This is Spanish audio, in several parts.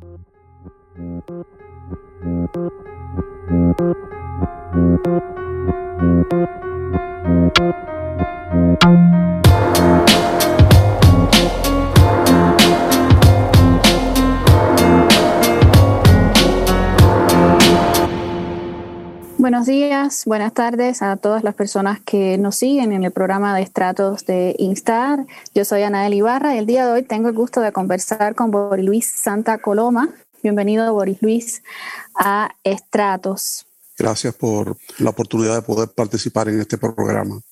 Thank you. Buenos días, buenas tardes a todas las personas que nos siguen en el programa de estratos de Instar. Yo soy Anael Ibarra y el día de hoy tengo el gusto de conversar con Boris Luis Santa Coloma. Bienvenido, Boris Luis, a Estratos. Gracias por la oportunidad de poder participar en este programa.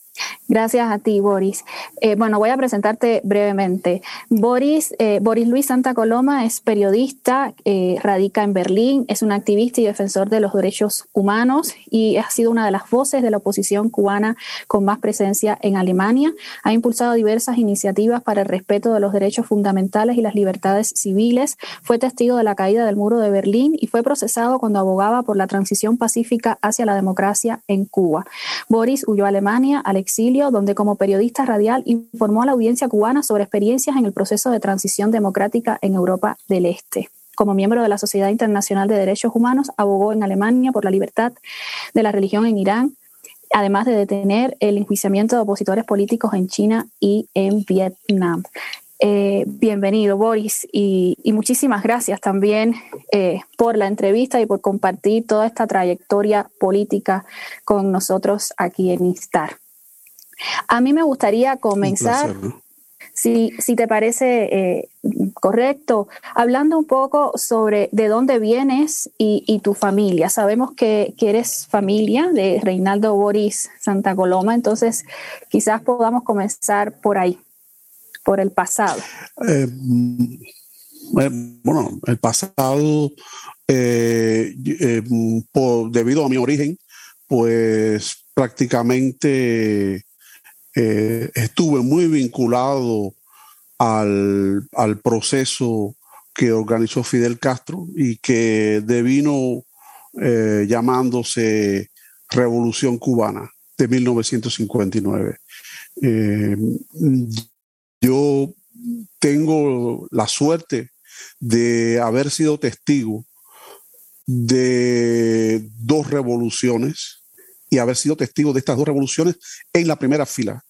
Gracias a ti, Boris. Eh, bueno, voy a presentarte brevemente. Boris, eh, Boris Luis Santa Coloma es periodista, eh, radica en Berlín, es un activista y defensor de los derechos humanos y ha sido una de las voces de la oposición cubana con más presencia en Alemania. Ha impulsado diversas iniciativas para el respeto de los derechos fundamentales y las libertades civiles. Fue testigo de la caída del muro de Berlín y fue procesado cuando abogaba por la transición pacífica hacia la democracia en Cuba. Boris huyó a Alemania al exilio, donde como periodista radial informó a la audiencia cubana sobre experiencias en el proceso de transición democrática en Europa del Este. Como miembro de la Sociedad Internacional de Derechos Humanos, abogó en Alemania por la libertad de la religión en Irán, además de detener el enjuiciamiento de opositores políticos en China y en Vietnam. Eh, bienvenido, Boris, y, muchísimas gracias también eh, por la entrevista y por compartir toda esta trayectoria política con nosotros aquí en Instar. A mí me gustaría comenzar, si, si, te parece eh, correcto, hablando un poco sobre de dónde vienes y, tu familia. Sabemos que, eres familia de Reinaldo Boris Santa Coloma, entonces quizás podamos comenzar por ahí, por el pasado. Eh, mm, eh, bueno, el pasado, debido a mi origen, pues prácticamente eh, estuve muy vinculado al, proceso que organizó Fidel Castro y que devino eh, llamándose Revolución Cubana de 1959. Eh, yo tengo la suerte de haber sido testigo de dos revoluciones y haber sido testigo de estas dos revoluciones en la primera fila.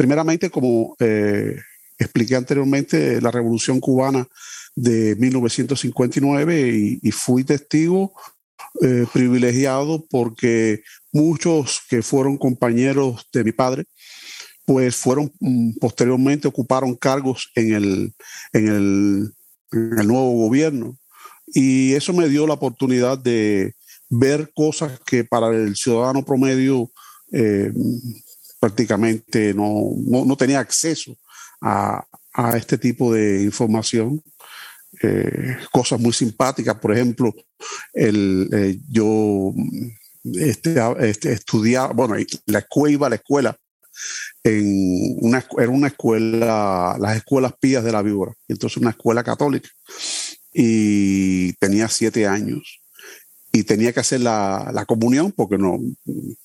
Primeramente, como eh, expliqué anteriormente, la Revolución Cubana de 1959 y, fui testigo eh, privilegiado porque muchos que fueron compañeros de mi padre, pues fueron mm, posteriormente ocuparon cargos en el, en el, nuevo gobierno. Y eso me dio la oportunidad de ver cosas que para el ciudadano promedio eh, prácticamente no, no, tenía acceso a, a, este tipo de información. Eh, cosas muy simpáticas, por ejemplo, el, eh, yo este, este, estudiaba, bueno, la escuela iba a la escuela en una, era una escuela, las escuelas pías de la víbora, entonces una escuela católica, y tenía siete años y tenía que hacer la, la, comunión porque no,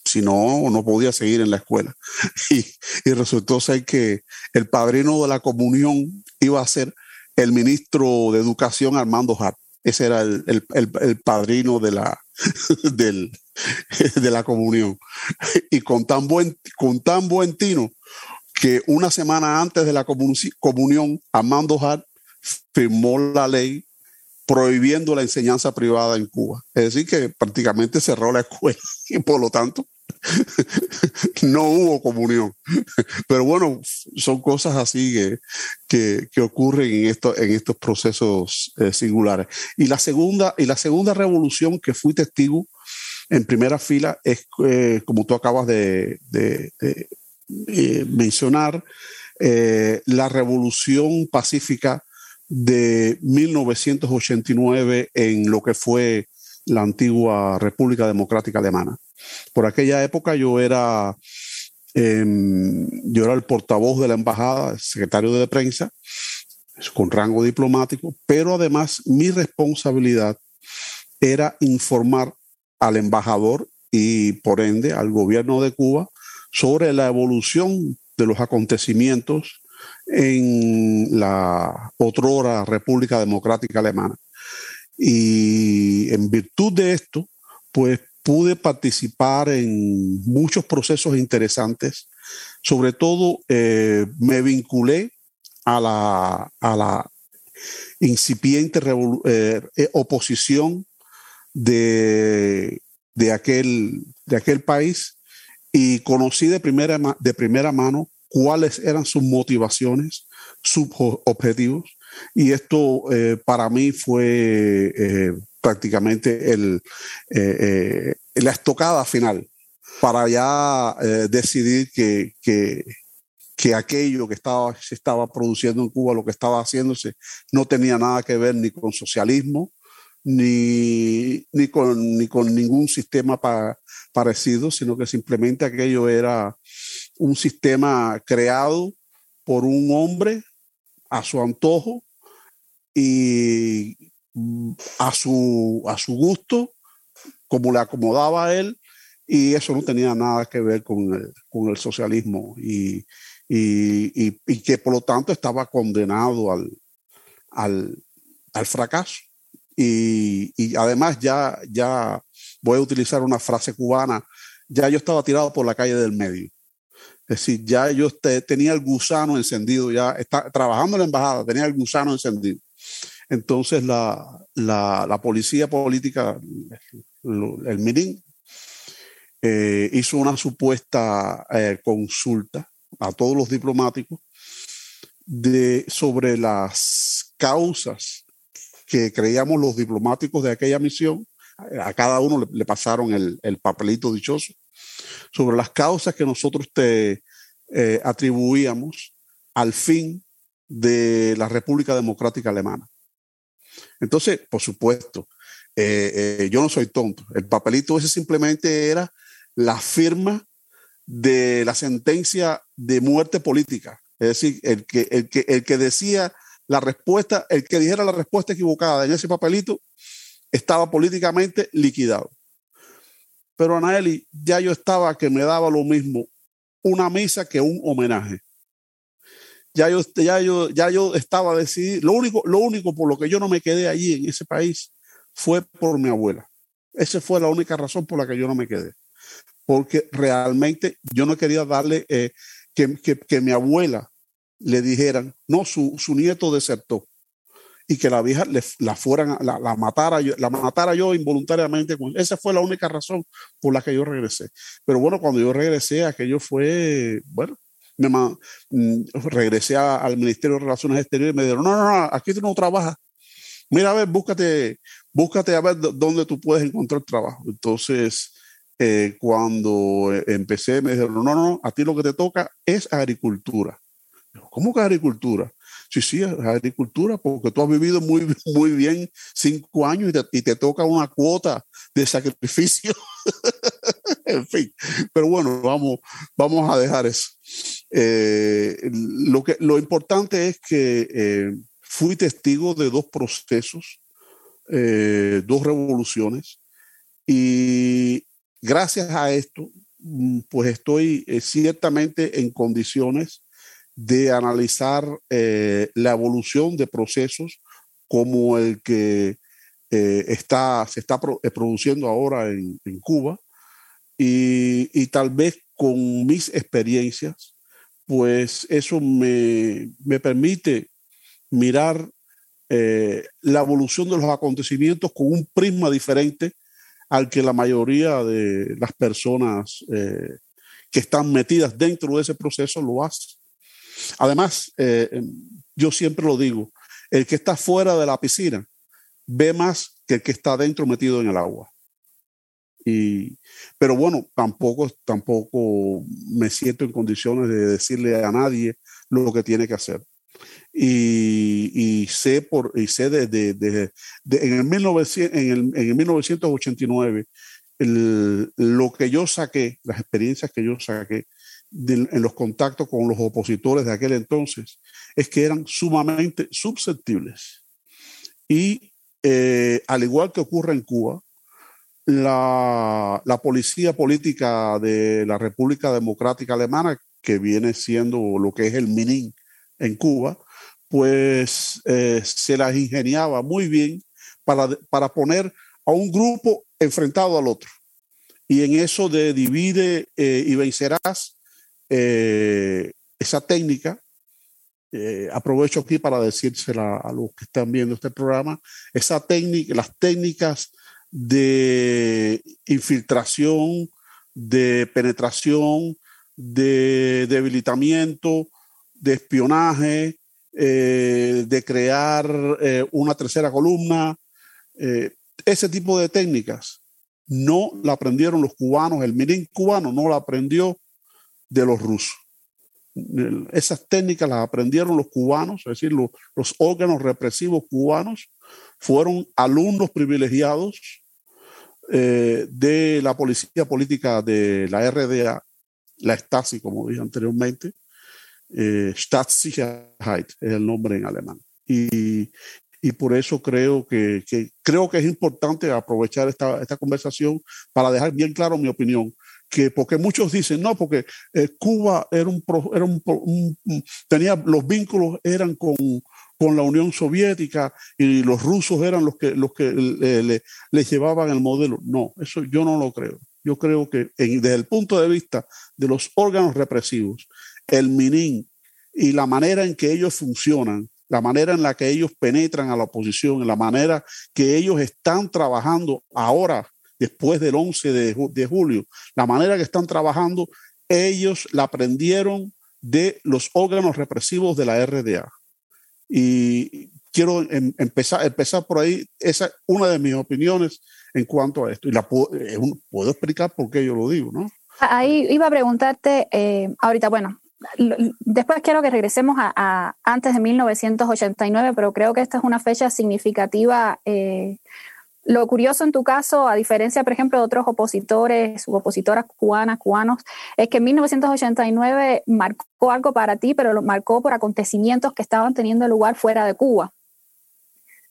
si no, no podía seguir en la escuela. Y, y, resultó ser que el padrino de la comunión iba a ser el ministro de Educación Armando Hart. Ese era el, el, el, padrino de la, del, de la comunión. Y con tan, buen, con tan buen tino que una semana antes de la comunión, Armando Hart firmó la ley prohibiendo la enseñanza privada en Cuba. Es decir, que prácticamente cerró la escuela y por lo tanto no hubo comunión. Pero bueno, son cosas así que, que, ocurren en, en estos procesos eh, singulares. Y la, segunda, y la segunda revolución que fui testigo en primera fila es, eh, como tú acabas de, eh, mencionar, la revolución pacífica de 1989 en lo que fue la antigua República Democrática Alemana. Por aquella época yo era, em, yo era el portavoz de la embajada, secretario de prensa, con rango diplomático, pero además mi responsabilidad era informar al embajador y por ende al gobierno de Cuba sobre la evolución de los acontecimientos en la otrora República Democrática Alemana. Y en virtud de esto, pues pude participar en muchos procesos interesantes. Sobre todo eh, me vinculé a la, a la incipiente eh, eh, oposición de, de, aquel, de aquel país y conocí de primera, de primera mano cuáles eran sus motivaciones, sus objetivos. Y esto para mí fue prácticamente el, eh, eh, la estocada final para ya eh, decidir que, que, que, aquello que estaba, se estaba produciendo en Cuba, lo que estaba haciéndose, no tenía nada que ver ni con socialismo, ni, ni, con, ni con ningún sistema parecido, sino que simplemente aquello era un sistema creado por un hombre a su antojo y a su, a su gusto, como le acomodaba a él, y eso no tenía nada que ver con el, con el socialismo y, y, y, que por lo tanto estaba condenado al, al, al fracaso. Y, y, además ya, ya voy a utilizar una frase cubana, ya yo estaba tirado por la calle del medio. Es decir, ya yo tenía el gusano encendido, ya está, trabajando en la embajada, tenía el gusano encendido. Entonces la, la, policía política, el MIRIN, eh, hizo una supuesta eh, consulta a todos los diplomáticos de, sobre las causas que creíamos los diplomáticos de aquella misión. A cada uno le, pasaron el, el, papelito dichoso sobre las causas que nosotros te eh, atribuíamos al fin de la República Democrática Alemana. Entonces, por supuesto, eh, eh, yo no soy tonto. El papelito ese simplemente era la firma de la sentencia de muerte política. Es decir, el que, el que, el que decía la respuesta, el que dijera la respuesta equivocada en ese papelito, estaba políticamente liquidado. Pero Anaeli, ya yo estaba que me daba lo mismo una misa que un homenaje ya yo, ya yo, ya yo estaba decidido. Lo único, lo único por lo que yo no me quedé allí en ese país fue por mi abuela. Esa fue la única razón por la que yo no me quedé. Porque realmente yo no quería darle eh, que, que, que, mi abuela le dijeran, no, su, su nieto desertó y que la vieja la fueran, la, la, matara, la matara yo involuntariamente. Esa fue la única razón por la que yo regresé. Pero bueno, cuando yo regresé, aquello fue, bueno, me mm, regresé al Ministerio de Relaciones Exteriores y me dijeron, no, no, no, aquí tú no trabajas. Mira, a ver, búscate, búscate a ver dónde tú puedes encontrar trabajo. Entonces, eh, cuando empecé, me dijeron, no, no, a ti lo que te toca es agricultura. ¿Cómo que agricultura? Sí, sí, agricultura, porque tú has vivido muy, muy bien cinco años y te, y te toca una cuota de sacrificio. en fin, pero bueno, vamos, vamos a dejar eso. Eh, lo, que, lo importante es que eh, fui testigo de dos procesos, eh, dos revoluciones, y gracias a esto, mm, pues estoy ciertamente en condiciones de analizar la evolución de procesos como el que está, se está produciendo ahora en, Cuba, y, tal vez con mis experiencias pues eso me, permite mirar eh, la evolución de los acontecimientos con un prisma diferente al que la mayoría de las personas eh, que están metidas dentro de ese proceso lo hacen. Además, eh, yo siempre lo digo, el que está fuera de la piscina ve más que el que está dentro metido en el agua. Y, pero bueno, tampoco, tampoco me siento en condiciones de decirle a nadie lo que tiene que hacer. Y, y sé, por, y sé desde de, en, el 1900, en, el, en el 1989 el, lo que yo saqué, las experiencias que yo saqué en los contactos con los opositores de aquel entonces, es que eran sumamente susceptibles. Y eh, al igual que ocurre en Cuba, la, la, policía política de la República Democrática Alemana, que viene siendo lo que es el MININ en Cuba, pues eh, se las ingeniaba muy bien para, para poner a un grupo enfrentado al otro. Y en eso de divide eh, y vencerás, eh, esa técnica, eh, aprovecho aquí para decírsela a los que están viendo este programa, esa técnica, las técnicas de infiltración, de penetración, de debilitamiento, de espionaje, de crear una tercera columna, ese tipo de técnicas no la aprendieron los cubanos, el mirín cubano no la aprendió de los rusos. Esas técnicas las aprendieron los cubanos, es decir, los, órganos represivos cubanos fueron alumnos privilegiados eh, de la policía política de la RDA, la Stasi, como dije anteriormente, eh, Staatssicherheit es el nombre en alemán. Y, y por eso creo que, creo que es importante aprovechar esta, esta, conversación para dejar bien claro mi opinión. Que porque muchos dicen, no, porque eh, Cuba era un, era un, tenía los vínculos eran con, con la Unión Soviética y los rusos eran los que, los que le, le, llevaban el modelo. No, eso yo no lo creo. Yo creo que desde el punto de vista de los órganos represivos, el MININ y la manera en que ellos funcionan, la manera en la que ellos penetran a la oposición, en la manera que ellos están trabajando ahora, después del 11 de, julio, la manera que están trabajando, ellos la aprendieron de los órganos represivos de la RDA. Y quiero em, empezar, empezar por ahí, esa es una de mis opiniones en cuanto a esto. Y la puedo, puedo explicar por qué yo lo digo, ¿no? Ahí iba a preguntarte, eh, ahorita, bueno, Después quiero que regresemos a, antes de 1989, pero creo que esta es una fecha significativa. Eh, lo curioso en tu caso, a diferencia, por ejemplo, de otros opositores u opositoras cubanas, cubanos, es que 1989 marcó algo para ti, pero lo marcó por acontecimientos que estaban teniendo lugar fuera de Cuba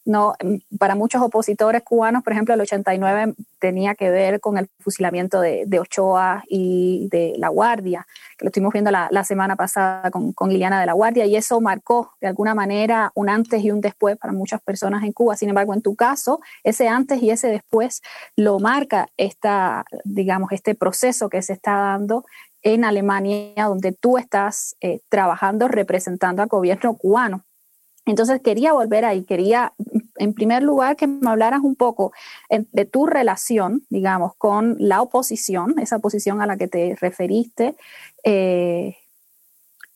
no, para muchos opositores cubanos, por ejemplo, el 89 tenía que ver con el fusilamiento de, Ochoa y de La Guardia, que lo estuvimos viendo la, semana pasada con, con de La Guardia, y eso marcó de alguna manera un antes y un después para muchas personas en Cuba. Sin embargo, en tu caso, ese antes y ese después lo marca esta, digamos, este proceso que se está dando en Alemania, donde tú estás eh, trabajando representando al gobierno cubano. Entonces quería volver ahí, quería en primer lugar que me hablaras un poco de tu relación, digamos, con la oposición, esa oposición a la que te referiste eh,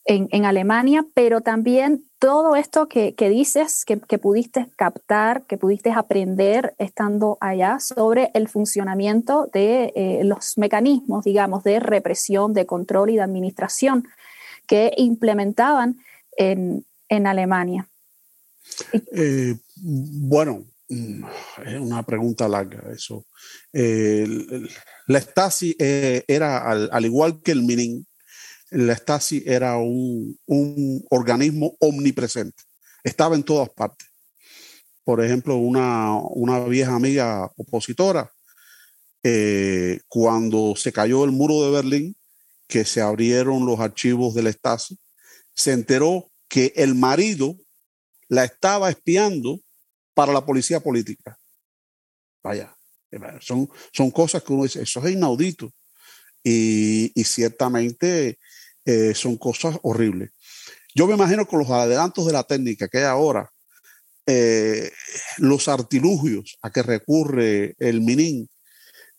en, Alemania, pero también todo esto que, dices, que, pudiste captar, que pudiste aprender estando allá sobre el funcionamiento de eh, los mecanismos, digamos, de represión, de control y de administración que implementaban en Alemania. Eh, bueno, mm, es una pregunta larga eso. la Stasi eh, era, al, igual que el MININ, la Stasi era un, organismo omnipresente. Estaba en todas partes. Por ejemplo, una, vieja amiga opositora, eh, cuando se cayó el muro de Berlín, que se abrieron los archivos de la Stasi, se enteró que el marido la estaba espiando para la policía política. Vaya, son, son cosas que uno dice, eso es inaudito. Y, ciertamente eh, son cosas horribles. Yo me imagino con los adelantos de la técnica que hay ahora, eh, los artilugios a que recurre el MININ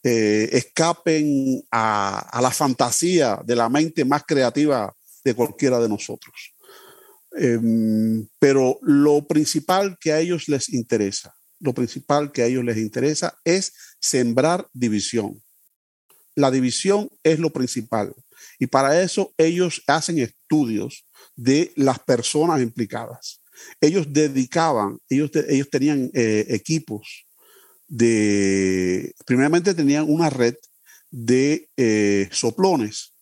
eh, escapen a, a, la fantasía de la mente más creativa de cualquiera de nosotros. Em, pero lo principal que a ellos les interesa, lo principal que a ellos les interesa es sembrar división. La división es lo principal. Y para eso ellos hacen estudios de las personas implicadas. Ellos dedicaban, ellos, ellos tenían eh, equipos de, primeramente tenían una red de eh, soplones.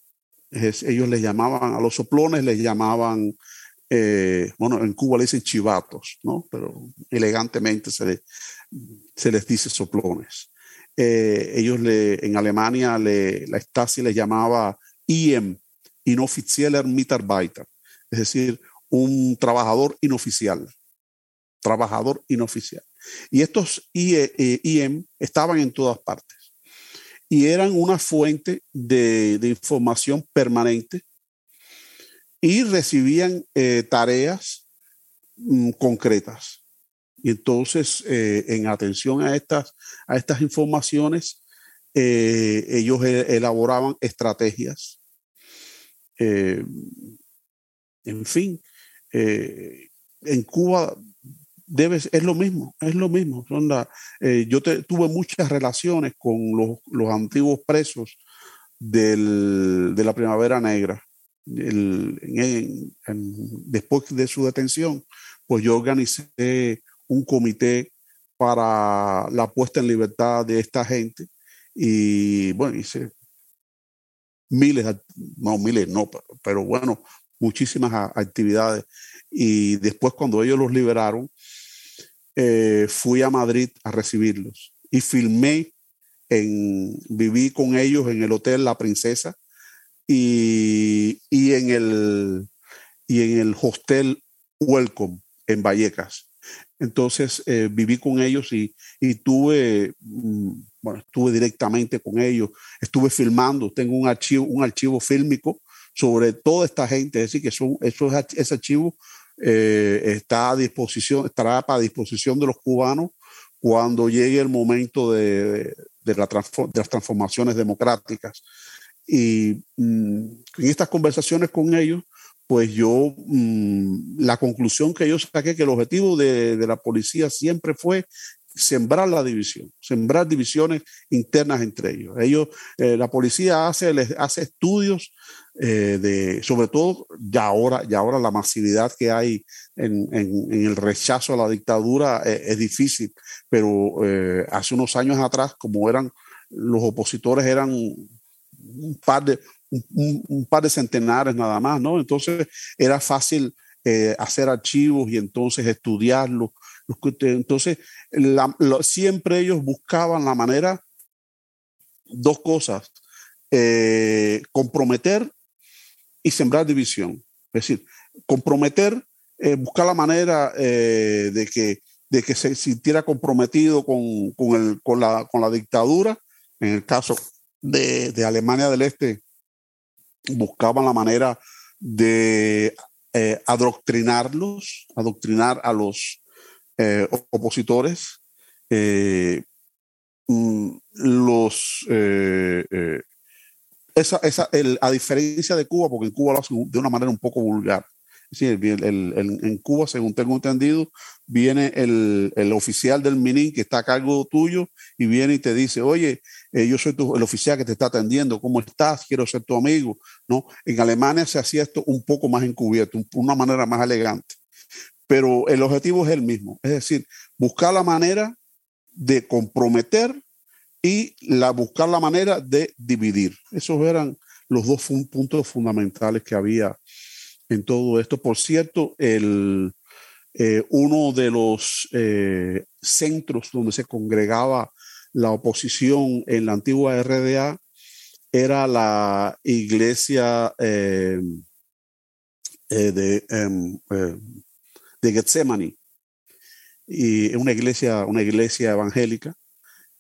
ellos les llamaban, a los soplones les llamaban eh, bueno, en Cuba le dicen chivatos, ¿no? Pero elegantemente se, se les dice soplones. Eh, ellos le, en Alemania le, la Stasi les llamaba IM, Inoffizieller Mitarbeiter, es decir, un trabajador inoficial. Trabajador inoficial. Y estos IEM estaban en todas partes y eran una fuente de, información permanente y recibían eh, tareas mm, concretas. Y entonces, eh, en atención a estas, a estas informaciones, eh, ellos elaboraban estrategias. en fin, en Cuba debes, es lo mismo, es lo mismo. Yo tuve muchas relaciones con los, antiguos presos del, de la Primavera Negra. Después de su detención, pues yo organicé un comité para la puesta en libertad de esta gente y bueno, hice miles, no miles, no, pero bueno, muchísimas actividades. Y después cuando ellos los liberaron, eh, fui a Madrid a recibirlos y filmé, en, viví con ellos en el Hotel La Princesa y, en, el, y en el Hostel Welcome en Vallecas. Entonces eh, viví con ellos y, y tuve, mm, bueno, estuve directamente con ellos, estuve filmando, tengo un archivo, un archivo fílmico sobre toda esta gente, es decir, que son, eso, ese archivo eh, está a disposición, estará a disposición de los cubanos cuando llegue el momento de, de, las transformaciones democráticas. Y mm, en estas conversaciones con ellos, pues yo, mm, la conclusión que yo saqué, que el objetivo de, de la policía siempre fue sembrar la división, sembrar divisiones internas entre ellos. Ellos, eh, la policía hace, hace estudios eh, de, sobre todo ya ahora, ya ahora la masividad que hay en, el rechazo a la dictadura eh, es difícil, pero hace unos años atrás, como eran los opositores, eran un par de, un par de centenares nada más, ¿no? Entonces era fácil hacer archivos y entonces estudiarlos entonces, siempre ellos buscaban la manera, dos cosas, eh, comprometer y sembrar división. Es decir, comprometer, eh, buscar la manera eh, de, que, de que se sintiera comprometido con, con, la, dictadura. En el caso de, de Alemania del Este, buscaban la manera de adoctrinarlos, adoctrinar a los, eh, opositores, eh, mm, los, eh, esa, esa, a diferencia de Cuba, porque en Cuba lo hacen de una manera un poco vulgar. Sí, en Cuba, según tengo entendido, viene el, el, oficial del MININ que está a cargo tuyo y viene y te dice, oye, yo soy el oficial que te está atendiendo, ¿cómo estás? Quiero ser tu amigo. ¿No? En Alemania se hacía esto un poco más encubierto, una manera más elegante pero el objetivo es el mismo, es decir, buscar la manera de comprometer y la, buscar la manera de dividir. Esos eran los dos puntos fundamentales que había en todo esto. Por cierto, el, eh, uno de los eh, centros donde se congregaba la oposición en la antigua RDA era la iglesia eh, de em, de y una iglesia, una iglesia evangélica.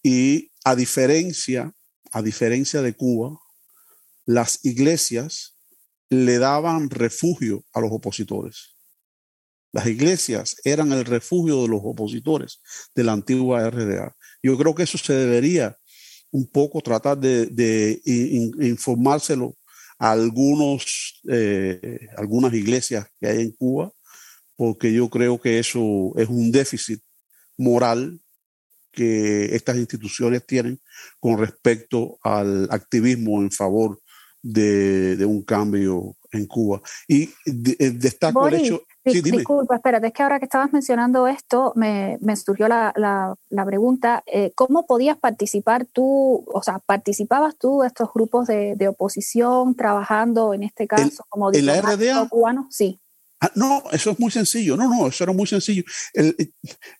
Y a diferencia, a diferencia de Cuba, las iglesias le daban refugio a los opositores. Las iglesias eran el refugio de los opositores de la antigua RDA. Yo creo que eso se debería un poco tratar de, informárselo a algunos, eh, algunas iglesias que hay en Cuba porque yo creo que eso es un déficit moral que estas instituciones tienen con respecto al activismo en favor de, un cambio en Cuba. Y eh, destaco el hecho... Sí, disculpa, espérate, es que ahora que estabas mencionando esto, me, surgió la, pregunta, eh, ¿cómo podías participar tú, o sea, participabas tú de estos grupos de, oposición trabajando en este caso como diplomático cubano? Sí. Ah, no, eso es muy sencillo. No, no, eso era muy sencillo. Eh,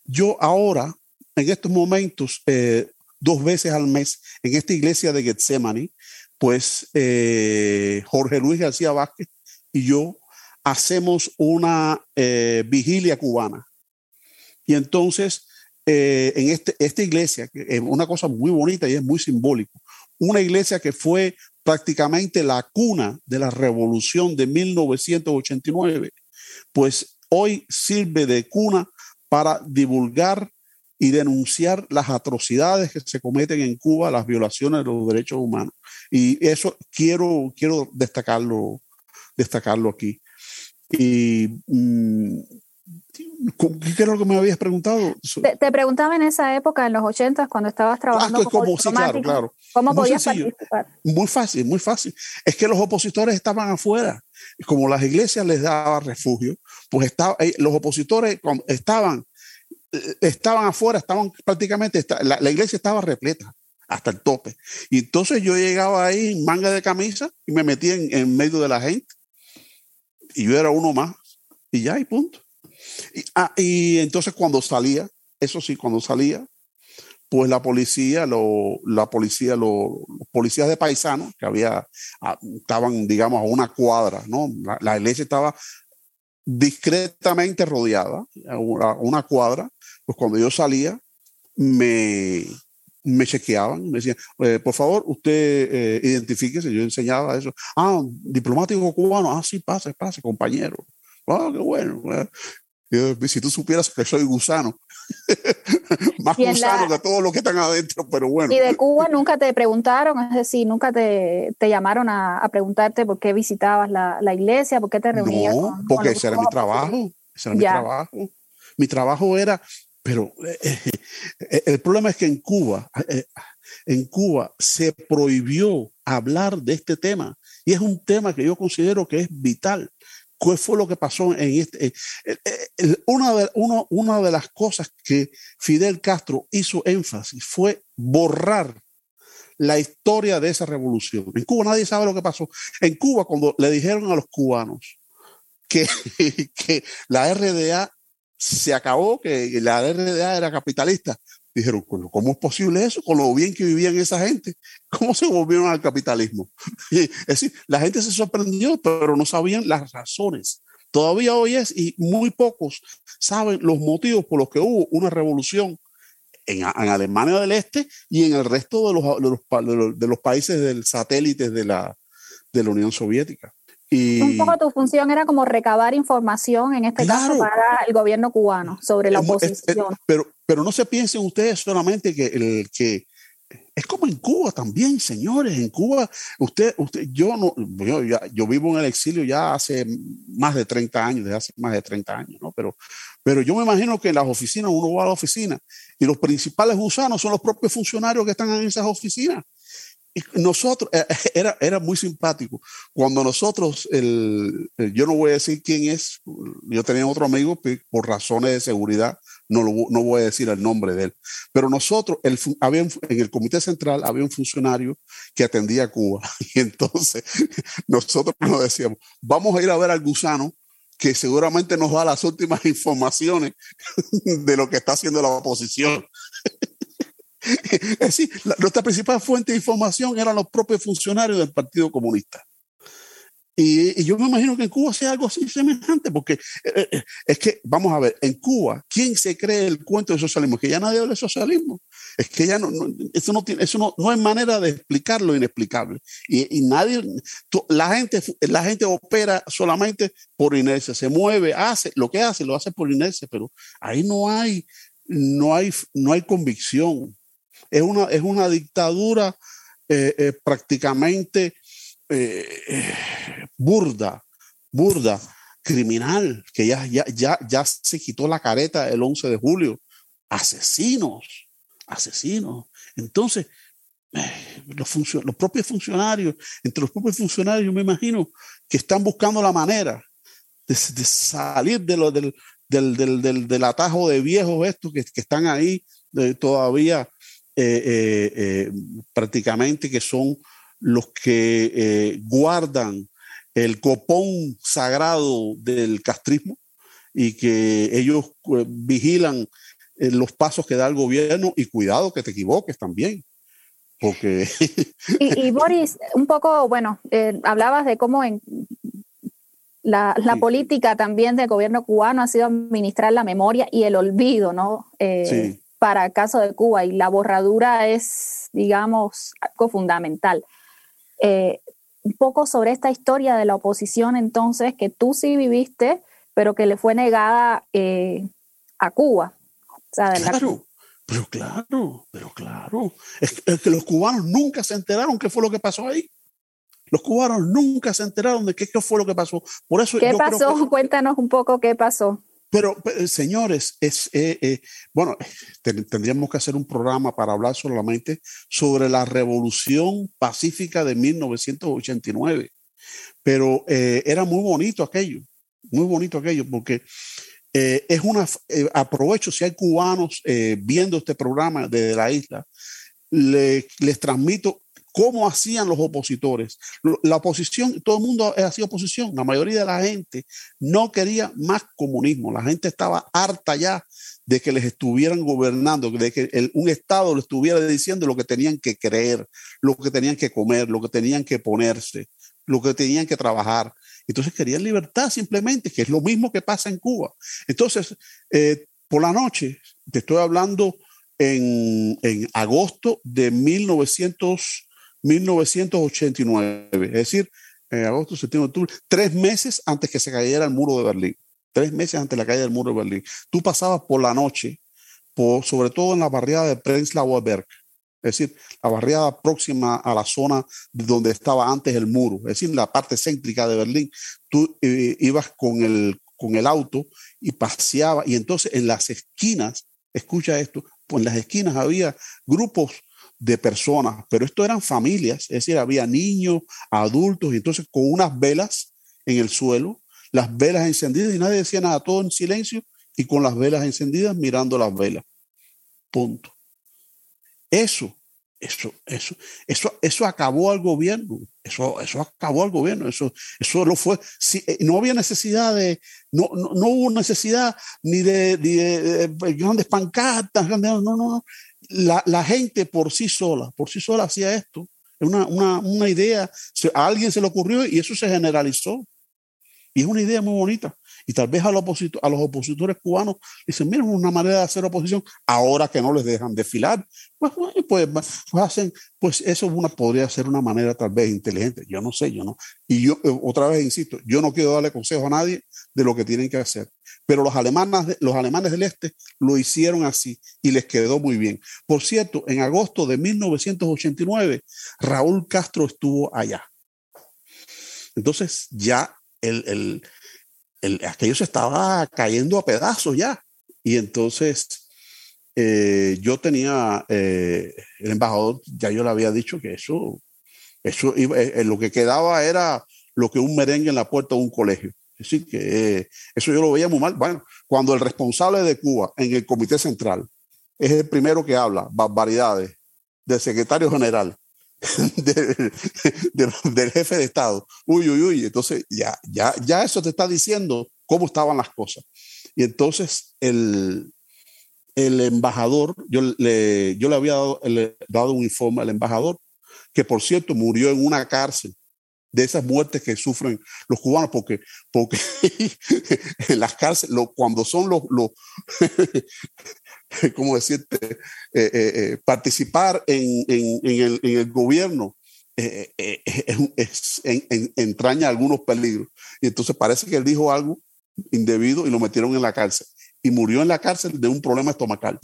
yo ahora, en estos momentos, eh, dos veces al mes, en esta iglesia de Getsemani, pues eh, Jorge Luis García Vázquez y yo hacemos una vigilia cubana. Y entonces en este, esta iglesia, que es una cosa muy bonita y es muy simbólico, una iglesia que fue prácticamente la cuna de la revolución de 1989, pues hoy sirve de cuna para divulgar y denunciar las atrocidades que se cometen en Cuba, las violaciones de los derechos humanos. Y eso quiero, quiero destacarlo, destacarlo aquí. Y mm, ¿Qué era lo que me habías preguntado? Te, preguntaba en esa época, en los 80, cuando estabas trabajando ah, como, sí, claro, claro. ¿Cómo podías participar? Muy fácil, muy fácil. Es que los opositores estaban afuera. Como las iglesias les daban refugio, pues estaba, eh, los opositores estaban, eh, estaban afuera, estaban prácticamente, la, iglesia estaba repleta hasta el tope. Y entonces yo llegaba ahí en manga de camisa y me metía en, en medio de la gente. Y yo era uno más. Y ya, y punto. Y, ah, y entonces cuando salía, eso sí, cuando salía, pues la policía, lo, la policía, los policías de paisanos que había, ah, estaban, digamos, a una cuadra, ¿no? La, iglesia estaba discretamente rodeada, a una, cuadra, pues cuando yo salía, me, me chequeaban, me decían, eh, por favor, usted eh, identifíquese, yo enseñaba eso. Ah, diplomático cubano, ah, sí, pase, pase, compañero. Ah, qué bueno. Si tú supieras que soy gusano, más gusano que todos los que están adentro, pero bueno. ¿Y de Cuba nunca te preguntaron? Es decir, nunca te, te llamaron a, a, preguntarte por qué visitabas la, la, iglesia, por qué te reunías. No, porque ese era mi trabajo. Ese era mi trabajo. Mi trabajo era, pero eh, eh, el problema es que en Cuba, eh, en Cuba se prohibió hablar de este tema. Y es un tema que yo considero que es vital ¿Qué fue lo que pasó en este? una, de, las cosas que Fidel Castro hizo énfasis fue borrar la historia de esa revolución. En Cuba nadie sabe lo que pasó. En Cuba, cuando le dijeron a los cubanos que la RDA se acabó, que la RDA era capitalista, dijeron, ¿cómo es posible eso? Con lo bien que vivían esa gente, ¿cómo se volvieron al capitalismo? es decir, la gente se sorprendió, pero no sabían las razones. Todavía hoy es, y muy pocos saben los motivos por los que hubo una revolución en, Alemania del Este y en el resto de los, países del satélite de la Unión Soviética. Y, un poco tu función era como recabar información, en este caso para el gobierno cubano, sobre la oposición. pero, pero no se piensen ustedes solamente que, el, que es como en Cuba también, señores. En Cuba, usted, usted, yo no, yo, yo vivo en el exilio ya hace más de 30 años, desde hace más de 30 años, ¿no? Pero, pero yo me imagino que en las oficinas, uno va a la oficina y los principales gusanos son los propios funcionarios que están en esas oficinas. Nosotros, eh, era, era muy simpático. Cuando nosotros, el, yo no voy a decir quién es, yo tenía otro amigo que por razones de seguridad, no, lo, no voy a decir el nombre de él, pero nosotros, el, había, en el comité central había un funcionario que atendía a Cuba. Y entonces nosotros nos decíamos, vamos a ir a ver al gusano que seguramente nos da las últimas informaciones de lo que está haciendo la oposición. Es decir, nuestra principal fuente de información eran los propios funcionarios del Partido Comunista. Y, yo me imagino que en Cuba sea algo así semejante, porque eh, eh, es que, vamos a ver, en Cuba, ¿quién se cree el cuento del socialismo? Que ya nadie habla de socialismo. Es que ya no, eso, no, tiene, eso no, no, hay manera de explicar lo inexplicable. Y, nadie, la, gente, la gente opera solamente por inercia, se mueve, hace, lo que hace, lo hace por inercia, pero ahí no hay, no hay, no hay convicción es una, es una dictadura eh, eh, prácticamente eh, burda, burda, criminal, que ya, ya, ya, ya se quitó la careta el 11 de julio. Asesinos, asesinos. Entonces, los, los, propios funcionarios, entre los propios funcionarios, yo me imagino que están buscando la manera de, salir de lo, del, del, del, del, atajo de viejos estos que, que están ahí todavía eh, eh, eh, prácticamente que son los que guardan el copón sagrado del castrismo y que ellos vigilan los pasos que da el gobierno y cuidado que te equivoques también. Porque... y, Boris, un poco, bueno, hablabas de cómo en la, la política también del gobierno cubano ha sido administrar la memoria y el olvido, ¿no? sí para el caso de Cuba y la borradura es, digamos, algo fundamental. Eh, un poco sobre esta historia de la oposición entonces que tú sí viviste, pero que le fue negada eh, a Cuba. claro, pero claro, pero claro. Es, que los cubanos nunca se enteraron qué fue lo que pasó ahí. Los cubanos nunca se enteraron de qué, fue lo que pasó. Por eso ¿Qué pasó? Cuéntanos un poco qué pasó. Pero, señores, es, eh, eh, bueno, tendríamos que hacer un programa para hablar solamente sobre la revolución pacífica de 1989. Pero eh, era muy bonito aquello, muy bonito aquello, porque es una, aprovecho si hay cubanos viendo este programa desde la isla, les transmito cómo hacían los opositores. La oposición, todo el mundo ha sido oposición, la mayoría de la gente no quería más comunismo, la gente estaba harta ya de que les estuvieran gobernando, de que un Estado les estuviera diciendo lo que tenían que creer, lo que tenían que comer, lo que tenían que ponerse, lo que tenían que trabajar. Entonces querían libertad simplemente, que es lo mismo que pasa en Cuba. Entonces, eh, por la noche, te estoy hablando en, en agosto de 1900. 1989, es decir, en agosto, septiembre, octubre, tres meses antes que se cayera el muro de Berlín, tres meses antes de la caída del muro de Berlín. Tú pasabas por la noche, por, sobre todo en la barriada de Prenzlauer Berg, es decir, la barriada próxima a la zona donde estaba antes el muro, es decir, la parte céntrica de Berlín, tú eh, ibas con el, con el auto y paseabas, y entonces en las esquinas, escucha esto, pues en las esquinas había grupos de personas, pero esto eran familias, es decir, había niños, adultos, y entonces con unas velas en el suelo, las velas encendidas y nadie decía nada, todo en silencio y con las velas encendidas mirando las velas. Punto. Eso, eso, eso, eso, eso acabó al gobierno. Eso, eso acabó al gobierno. Eso, eso lo fue. Si, eh, no había necesidad de, no, no, hubo necesidad ni de, de, de grandes pancartas, no, no, no la, gente por sí sola, por sí sola hacía esto. Una, una, una idea, a alguien se le ocurrió y eso se generalizó. Y es una idea muy bonita. Y tal vez a los, a los opositores cubanos dicen, miren, una manera de hacer oposición, ahora que no les dejan desfilar, pues, pues, pues, hacen, pues eso una, podría ser una manera tal vez inteligente. Yo no sé, yo no. Y yo, eh, otra vez insisto, yo no quiero darle consejo a nadie de lo que tienen que hacer. Pero los alemanes, los alemanes del este lo hicieron así y les quedó muy bien. Por cierto, en agosto de 1989, Raúl Castro estuvo allá. Entonces ya el, el aquello se estaba cayendo a pedazos ya. Y entonces eh, yo tenía, eh, el embajador, ya yo le había dicho que eso, eso eh, lo que quedaba era lo que un merengue en la puerta de un colegio. Decir, que eso yo lo veía muy mal. Bueno, cuando el responsable de Cuba en el Comité Central es el primero que habla barbaridades del secretario general del jefe de Estado. Uy, uy, uy. Entonces, ya, ya, ya eso te está diciendo cómo estaban las cosas. Y entonces el, el embajador, yo le, yo le había dado, le, dado un informe al embajador, que por cierto murió en una cárcel de esas muertes que sufren los cubanos, porque, porque en las cárceles, cuando son los, los ¿cómo decirte? Eh, eh, eh, participar en, en, el, en, el, gobierno es, entraña algunos peligros. Y entonces parece que él dijo algo indebido y lo metieron en la cárcel. Y murió en la cárcel de un problema estomacal.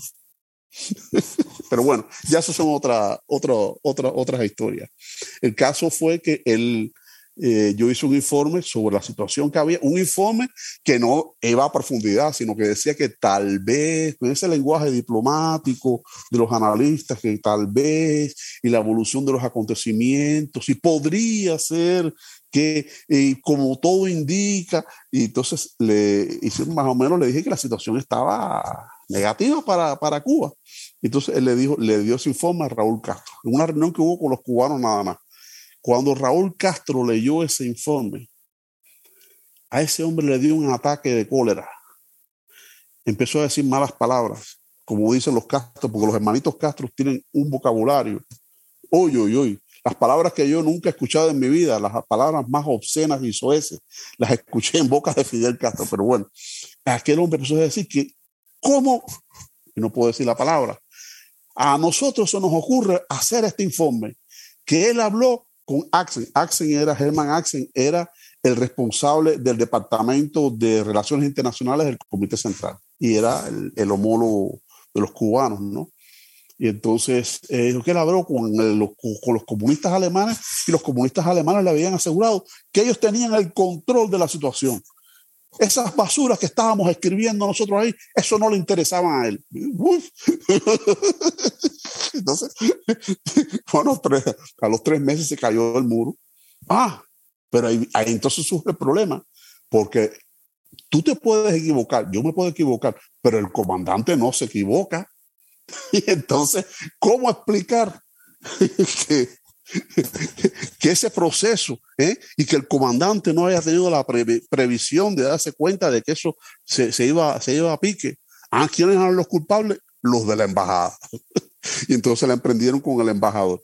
Pero bueno, ya eso son otra, otra, otra, otras historias. El caso fue que él eh, yo hice un informe sobre la situación que había, un informe que no iba a profundidad, sino que decía que tal vez, con ese lenguaje diplomático de los analistas, que tal vez, y la evolución de los acontecimientos, y podría ser que, como todo indica, y entonces le hice más o menos, le dije que la situación estaba negativa para, para Cuba. Entonces él le dijo, le dio ese informe a Raúl Castro, en una reunión que hubo con los cubanos nada más. Cuando Raúl Castro leyó ese informe, a ese hombre le dio un ataque de cólera. Empezó a decir malas palabras, como dicen los Castro, porque los hermanitos Castro tienen un vocabulario. Oye, oye, oye. Las palabras que yo nunca he escuchado en mi vida, las palabras más obscenas y soeces, las escuché en boca de Fidel Castro. Pero bueno, aquel hombre empezó a decir que, ¿cómo y no puedo decir la palabra, a nosotros se nos ocurre hacer este informe, que él habló con Axen. Axen era, Germán Axen era el responsable del Departamento de Relaciones Internacionales del Comité Central y era el, homólogo de los cubanos, ¿no? Y entonces, eh, que él habló los, con los comunistas alemanes y los comunistas alemanes le habían asegurado que ellos tenían el control de la situación. Esas basuras que estábamos escribiendo nosotros ahí, eso no le interesaba a él. Entonces, bueno, a los tres meses se cayó el muro. Ah, pero ahí, entonces surge el problema, porque tú te puedes equivocar, yo me puedo equivocar, pero el comandante no se equivoca. Y entonces, ¿cómo explicar que, que ese proceso ¿eh? y que el comandante no haya tenido la previsión de darse cuenta de que eso se, iba, se iba a pique. ¿A quiénes eran los culpables? Los de la embajada. y entonces la emprendieron con el embajador.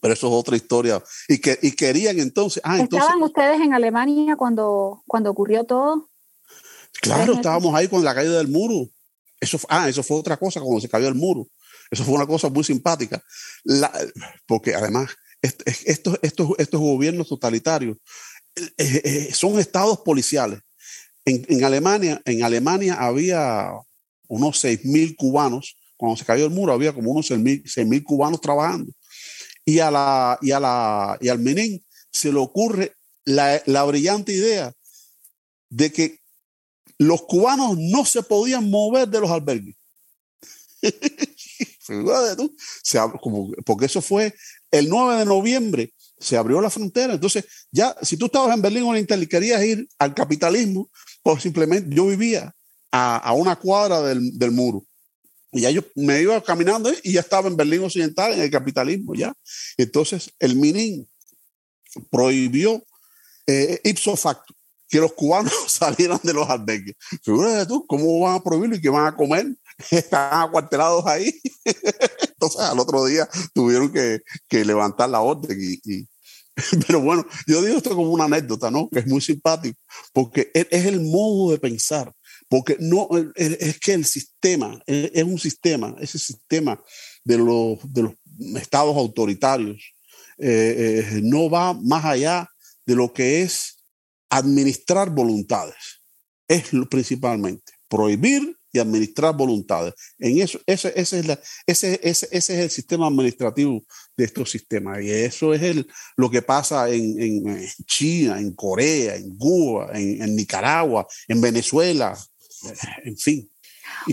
Pero eso es otra historia. Y, que, y querían entonces... Ah, ¿Estaban ustedes en Alemania cuando, cuando ocurrió todo? Claro, estábamos ahí con la caída del muro. Eso, ah, eso fue otra cosa cuando se cayó el muro. Eso fue una cosa muy simpática. porque además, estos, estos, estos gobiernos totalitarios eh, eh, eh, son estados policiales. En, Alemania, en Alemania había unos 6.000 cubanos. Cuando se cayó el muro, había como unos 6.000 cubanos trabajando. Y, a la, y, a la, y al Menem se le ocurre la, la brillante idea de que los cubanos no se podían mover de los albergues. se como, porque eso fue el 9 de noviembre, se abrió la frontera. Entonces, ya, si tú estabas en Berlín Oriental y querías ir al capitalismo, pues simplemente yo vivía a, a una cuadra del, del, muro. Y ya yo me iba caminando y ya estaba en Berlín Occidental, en el capitalismo, ya. Entonces, el Minin prohibió eh, ipso facto que los cubanos salieran de los albergues. Figúrate tú, ¿cómo van a prohibirlo y qué van a comer? Están acuartelados ahí. Entonces al otro día tuvieron que, que levantar la orden y, pero bueno, yo digo esto como una anécdota, ¿no? Que es muy simpático, porque es, el modo de pensar, porque no, es, que el sistema, es, un sistema, ese sistema de los, de los estados autoritarios, eh, eh, no va más allá de lo que es administrar voluntades. Es principalmente, prohibir y administrar voluntades. En eso, ese, ese, es la, ese, ese, ese, es el sistema administrativo de estos sistemas. Y eso es el, lo que pasa en, en China, en Corea, en Cuba, en, Nicaragua, en Venezuela, en fin.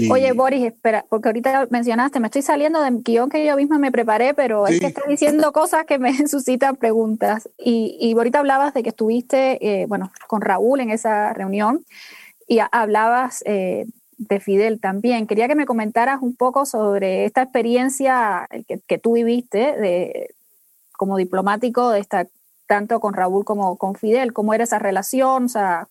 Oye, Boris, espera, porque ahorita mencionaste, me estoy saliendo del guion que yo misma me preparé, pero es que estás diciendo cosas que me suscitan preguntas. Y, y ahorita hablabas de que estuviste, eh, bueno, con Raúl en esa reunión y hablabas eh, de Fidel también. Quería que me comentaras un poco sobre esta experiencia que, que tú viviste de, como diplomático, de tanto con Raúl como con Fidel, cómo era esa relación, o sea,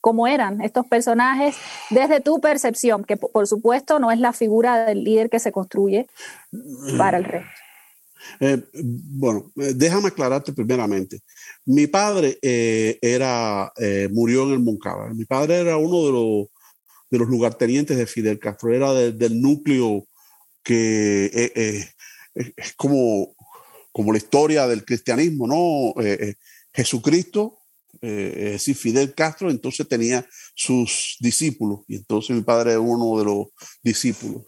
cómo eran estos personajes desde tu percepción, que por supuesto no es la figura del líder que se construye para el resto. Eh, bueno, eh, déjame aclararte primeramente. Mi padre eh, era, murió en el Moncada. Mi padre era uno de los de los lugartenientes de Fidel Castro, era del núcleo que eh, eh, es como, como la historia del cristianismo, ¿no? Eh, Jesucristo, es decir, Fidel Castro, entonces tenía sus discípulos, y entonces mi padre era uno de los discípulos.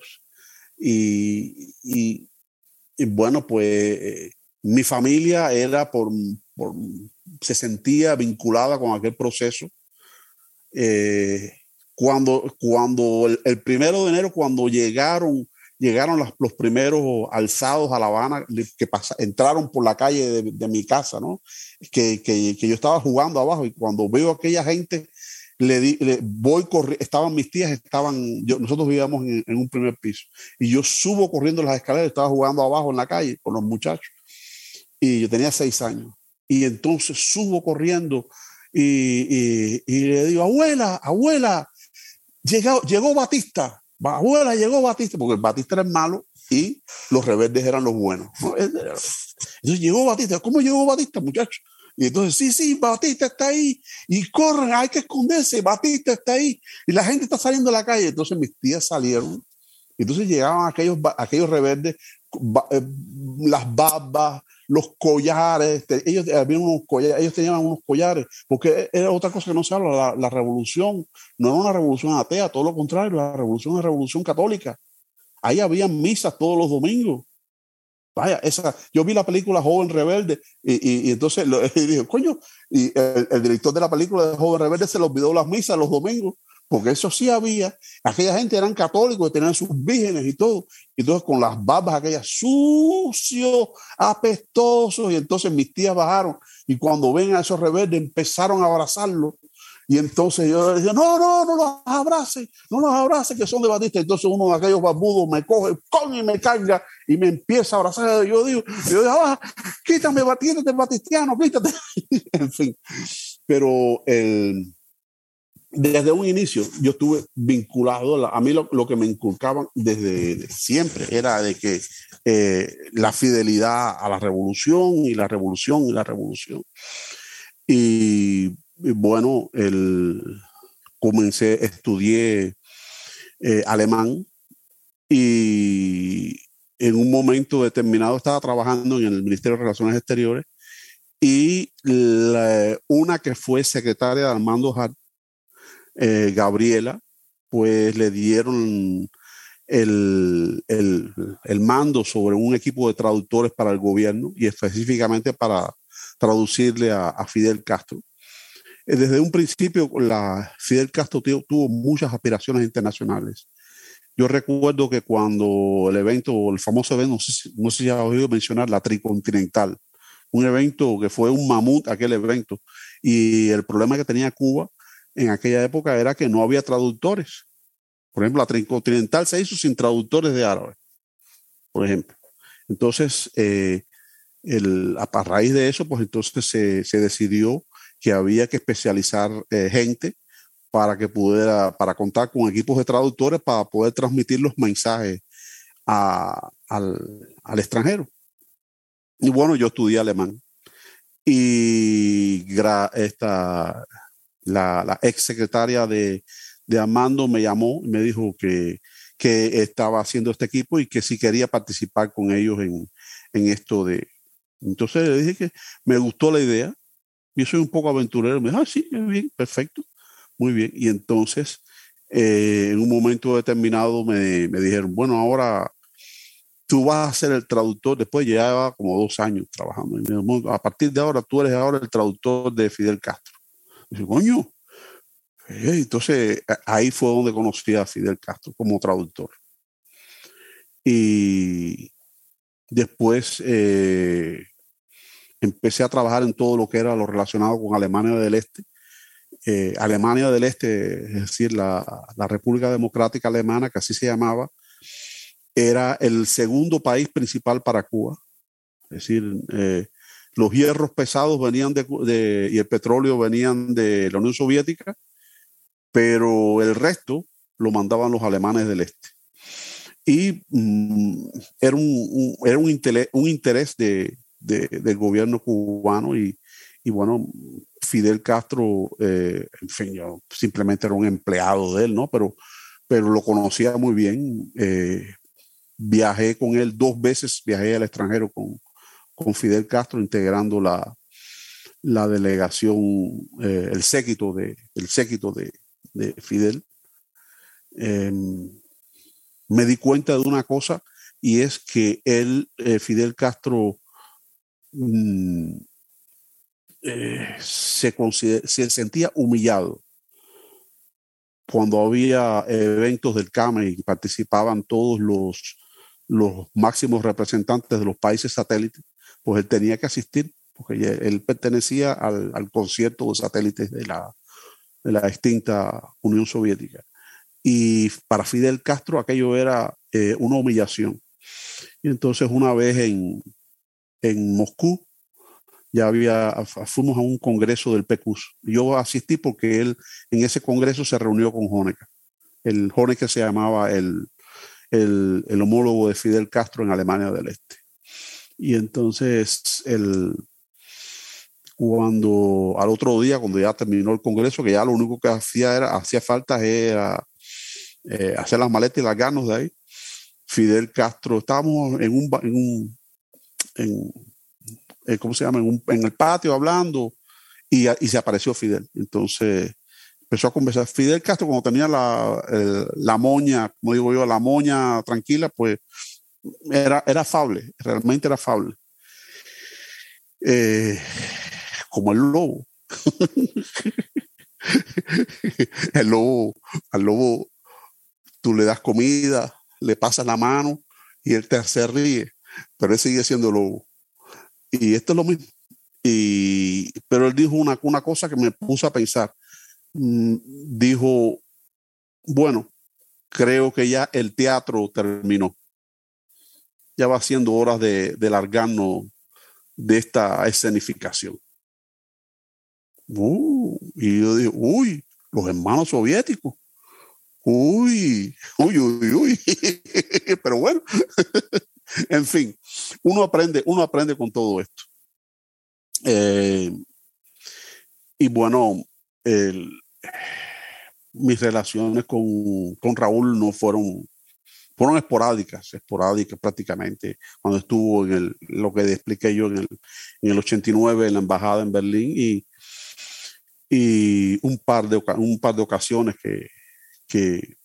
Y, y, bueno, pues mi familia era por, se sentía vinculada con aquel proceso. Eh, cuando, cuando el, primero de enero, cuando llegaron, llegaron los, primeros alzados a La Habana, que entraron por la calle de, mi casa, ¿no? Que, que, que, yo estaba jugando abajo y cuando veo a aquella gente, le, di, le voy corriendo, estaban mis tías, estaban, yo, nosotros vivíamos en, en, un primer piso, y yo subo corriendo las escaleras, estaba jugando abajo en la calle con los muchachos, y yo tenía seis años, y entonces subo corriendo y, y, y le digo, abuela, abuela, Llegó, llegó Batista, abuela, llegó Batista, porque Batista era el malo y los rebeldes eran los buenos. Entonces llegó Batista, ¿cómo llegó Batista, muchachos? Y entonces, sí, sí, Batista está ahí. Y corren, hay que esconderse, Batista está ahí. Y la gente está saliendo a la calle. Entonces mis tías salieron Entonces llegaban aquellos, aquellos rebeldes, eh, las barbas, los collares, ellos, unos collares, ellos tenían unos collares, porque era otra cosa que no se habla, la, revolución no era una revolución atea, todo lo contrario, la revolución es una revolución católica. Ahí había misas todos los domingos. Vaya, esa, yo vi la película Joven Rebelde y, entonces dije, coño, y el, el, director de la película de Joven Rebelde se le olvidó las misas los domingos porque eso sí había, aquella gente eran católicos, tenían sus vírgenes y todo, y entonces con las barbas aquellas sucios, apestosos, y entonces mis tías bajaron, y cuando ven a esos rebeldes empezaron a abrazarlos, y entonces yo dije, no, no, no los abrace, no los abrace, que son de Batista. Entonces uno de aquellos barbudos me coge con y me carga y me empieza a abrazar. Yo digo, yo digo, ah, quítame, el batistiano, quítate. en fin. Pero el, desde un inicio yo estuve vinculado, a mí lo, que me inculcaban desde siempre era de que eh, la fidelidad a la revolución y la revolución y la revolución. Y, bueno, el, comencé, estudié eh, alemán y en un momento determinado estaba trabajando en el Ministerio de Relaciones Exteriores y una que fue secretaria de Armando Hart eh, Gabriela, pues le dieron el, mando sobre un equipo de traductores para el gobierno y específicamente para traducirle a, Fidel Castro. Eh, desde un principio, la, Fidel Castro tuvo muchas aspiraciones internacionales. Yo recuerdo que cuando el evento, el famoso evento, no sé, si, no sé si has oído mencionar, la Tricontinental, un evento que fue un mamut aquel evento, y el problema que tenía Cuba en aquella época era que no había traductores. Por ejemplo, la Tricontinental se hizo sin traductores de árabe, por ejemplo. Entonces, eh, a raíz de eso, pues entonces se, decidió que había que especializar eh, gente para que pudiera, para contar con equipos de traductores para poder transmitir los mensajes al, extranjero. Y bueno, yo estudié alemán. Y esta, la, ex secretaria de, de, Armando me llamó y me dijo que, que, estaba haciendo este equipo y que si quería participar con ellos en, en, esto de... Entonces le dije que me gustó la idea. Yo soy un poco aventurero. Me dijo, ah, sí, bien, perfecto, muy bien. Y entonces, eh, en un momento determinado me, me dijeron, bueno, ahora tú vas a ser el traductor, después llevaba como dos años trabajando. a partir de ahora, tú eres ahora el traductor de Fidel Castro. Dice, coño. Eh, entonces ahí fue donde conocí a Fidel Castro como traductor. Y después eh, empecé a trabajar en todo lo que era lo relacionado con Alemania del Este. Eh, Alemania del Este, es decir, la, la, República Democrática Alemana, que así se llamaba, era el segundo país principal para Cuba. Es decir, los hierros pesados venían de, y el petróleo venían de la Unión Soviética, pero el resto lo mandaban los alemanes del este. Y mm, era, un, era un, interés, un interés de, del gobierno cubano y, y bueno, Fidel Castro, eh, en fin, yo simplemente era un empleado de él, ¿no? Pero, pero lo conocía muy bien. Eh, viajé con él dos veces, viajé al extranjero con, con Fidel Castro integrando la, la delegación, eh, el séquito de, el séquito de, Fidel. Em, me di cuenta de una cosa y es que él, eh, Fidel Castro, mm, eh, se, se sentía humillado cuando había eventos del CAME y participaban todos los, los máximos representantes de los países satélites pues él tenía que asistir, porque él pertenecía al, concierto de satélites de la, de la extinta Unión Soviética. Y para Fidel Castro aquello era eh, una humillación. Y entonces una vez en, en Moscú, ya había, fuimos a un congreso del PECUS. Yo asistí porque él en ese congreso se reunió con Honecker. El Honecker se llamaba el, el, el homólogo de Fidel Castro en Alemania del Este. Y entonces, el, cuando al otro día, cuando ya terminó el Congreso, que ya lo único que hacía era, hacía falta era eh, hacer las maletas y las ganas de ahí, Fidel Castro, estábamos en un, en un en, eh, ¿cómo se llama? En, el patio hablando y, y, se apareció Fidel. Entonces empezó a conversar. Fidel Castro, cuando tenía la, la moña, como digo yo, la moña tranquila, pues era, era afable, realmente era afable. Eh, como el lobo. el lobo, al lobo tú le das comida, le pasas la mano y él te se ríe, pero él sigue siendo lobo. Y esto es lo mismo. Y, pero él dijo una, una cosa que me puso a pensar. Mm, dijo, bueno, creo que ya el teatro terminó. Ya va siendo horas de, de largarnos de esta escenificación. Uh, y yo digo, uy, los hermanos soviéticos. Uy, uy, uy, uy. Pero bueno, en fin, uno aprende, uno aprende con todo esto. Eh, y bueno, mis relaciones con, con Raúl no fueron fueron esporádicas, esporádicas prácticamente, cuando estuvo en el, lo que expliqué yo en el, en el 89 en la embajada en Berlín y, y un, par de, un par de ocasiones que, que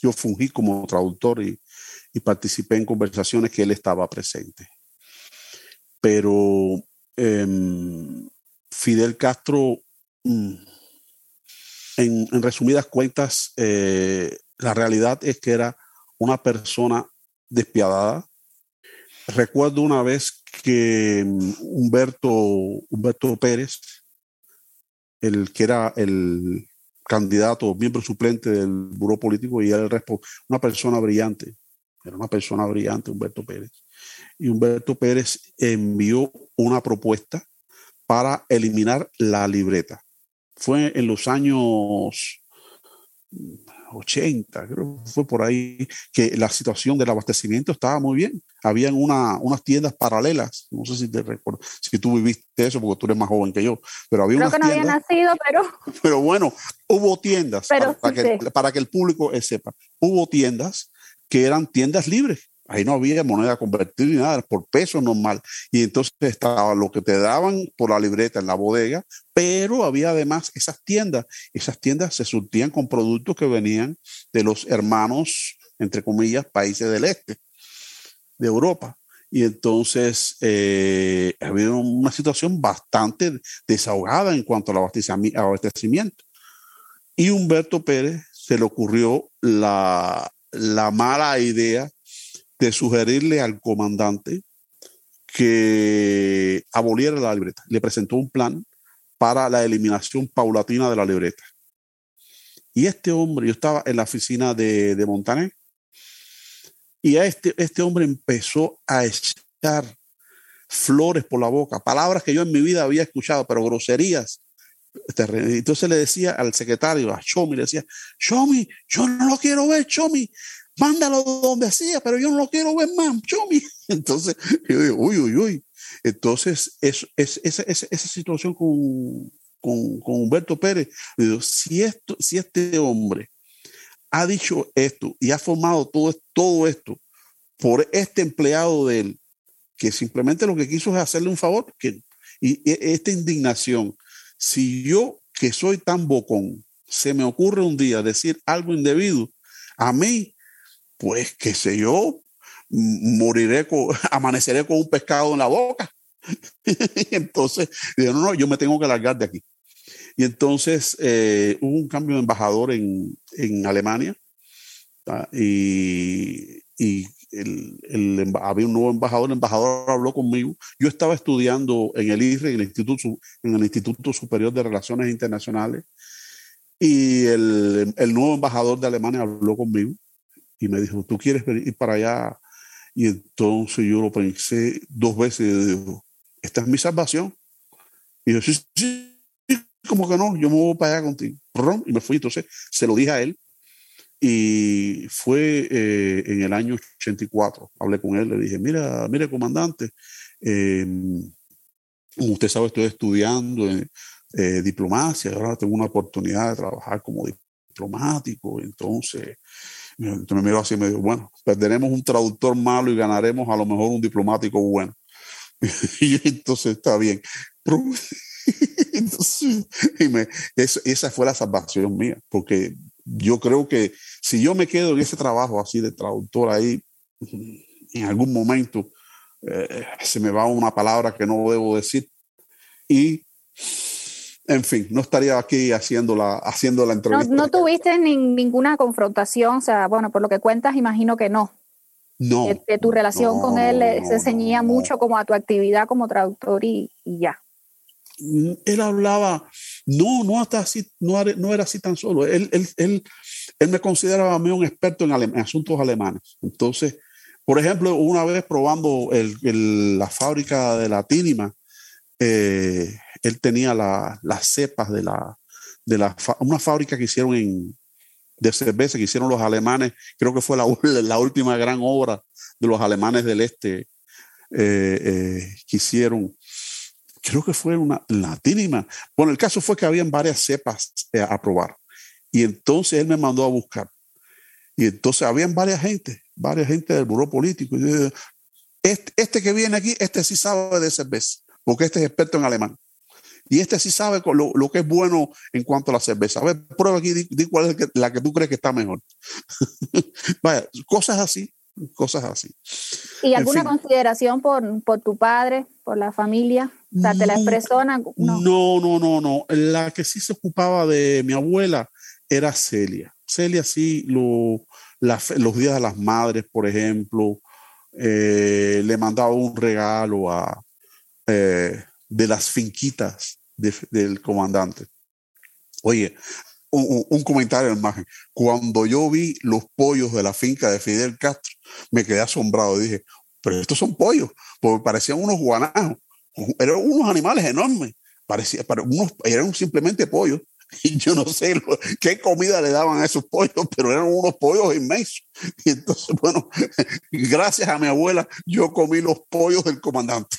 yo fungí como traductor y, y, participé en conversaciones que él estaba presente. Pero em, Fidel Castro, mm, en, resumidas cuentas, eh, la realidad es que era una persona despiadada. Recuerdo una vez que mm, Humberto, Humberto Pérez, el que era el candidato, miembro suplente del buró político y era el una persona brillante, era una persona brillante, Humberto Pérez. Y Humberto Pérez envió una propuesta para eliminar la libreta. Fue en los años 80, creo que fue por ahí, que la situación del abastecimiento estaba muy bien. Habían una, unas tiendas paralelas, no sé si te recuerdo, si tú viviste eso, porque tú eres más joven que yo, pero había creo que no había nacido, pero... Pero bueno, hubo tiendas, para, que, para que el público sepa, hubo tiendas que eran tiendas libres Ahí no había moneda convertida ni nada, por peso normal. Y entonces estaba lo que te daban por la libreta en la bodega, pero había además esas tiendas. Esas tiendas se surtían con productos que venían de los hermanos, entre comillas, países del este, de Europa. Y entonces eh, había una situación bastante desahogada en cuanto al abastecimiento. Y Humberto Pérez se le ocurrió la, la mala idea de sugerirle al comandante que aboliera la libreta. Le presentó un plan para la eliminación paulatina de la libreta. Y este hombre, yo estaba en la oficina de, de Montaner, y a este, este hombre empezó a echar flores por la boca, palabras que yo en mi vida había escuchado, pero groserías. Entonces le decía al secretario, a Chomi, le decía, Chomi, yo no lo quiero ver, Chomi, mándalo donde sea, pero yo no lo quiero ver más, Chomi. Entonces, yo digo, uy, uy, uy. Entonces, es, es, esa, esa, situación con, con, con, Humberto Pérez, digo, si, esto, si este hombre ha dicho esto y ha formado todo, todo esto por este empleado de él, que simplemente lo que quiso es hacerle un favor, que, y, y esta indignación, si yo que soy tan bocón, se me ocurre un día decir algo indebido, a mí pues qué sé yo, moriré, con, amaneceré con un pescado en la boca. entonces, no, no, yo me tengo que largar de aquí. Y entonces eh, hubo un cambio de embajador en, en Alemania y, y el, el, había un nuevo embajador, el embajador habló conmigo. Yo estaba estudiando en el IRE, en el Instituto, en el Instituto Superior de Relaciones Internacionales, y el, el nuevo embajador de Alemania habló conmigo y me dijo, ¿tú quieres ir para allá? Y entonces yo lo pensé dos veces y digo, esta es mi salvación. Y yo, sí, sí, como que no, yo me voy para allá contigo. Y me fui, entonces se lo dije a él. Y fue eh, en el año 84, hablé con él, le dije, mira, mire, comandante, em, usted sabe, estoy estudiando eh, diplomacia, ahora tengo una oportunidad de trabajar como diplomático, entonces me miró así y me dijo, bueno, perderemos un traductor malo y ganaremos a lo mejor un diplomático bueno. y entonces está bien. entonces, esa fue la salvación mía, porque yo creo que si yo me quedo en ese trabajo así de traductor ahí, en algún momento eh, se me va una palabra que no debo decir y en fin, no estaría aquí haciendo la, haciendo la entrevista. No, tuviste ninguna confrontación, o sea, bueno, por lo que cuentas, imagino que no. No. Que, tu relación con él se ceñía mucho como a tu actividad como traductor y, ya. Mm, él hablaba, no, no hasta así, no, no era así tan solo. Él, él, él, él me consideraba a mí un experto en, en, asuntos alemanes. Entonces, por ejemplo, una vez probando el, la fábrica de la Tínima, eh, él tenía las cepas de la, de la una fábrica que hicieron en, de cerveza que hicieron los alemanes, creo que fue la, la última gran obra de los alemanes del este eh, eh, que hicieron, creo que fue una latínima. Bueno, el caso fue que habían varias cepas eh, a probar y entonces él me mandó a buscar. Y entonces habían varias gente, varias gente del buró político. Y este, este que viene aquí, este sí sabe de cerveza, porque este es experto en alemán. Y este sí sabe lo, lo, que es bueno en cuanto a la cerveza. A ver, prueba aquí, di, cuál es la que tú crees que está mejor. Vaya, cosas así, cosas así. ¿Y alguna consideración por, por, tu padre, por la familia? O sea, ¿te la expresó? No. no, no, no, no. La que sí se ocupaba de mi abuela era Celia. Celia sí, lo, los días de las madres, por ejemplo, eh, le mandaba un regalo a, eh, de las finquitas del comandante. Oye, un, comentario en imagen. Cuando yo vi los pollos de la finca de Fidel Castro, me quedé asombrado. Dije, pero estos son pollos, porque parecían unos guanajos, eran unos animales enormes, parecía, pero unos, eran simplemente pollos. Y yo no sé qué comida le daban a esos pollos, pero eran unos pollos inmensos. Y entonces, bueno, gracias a mi abuela, yo comí los pollos del comandante.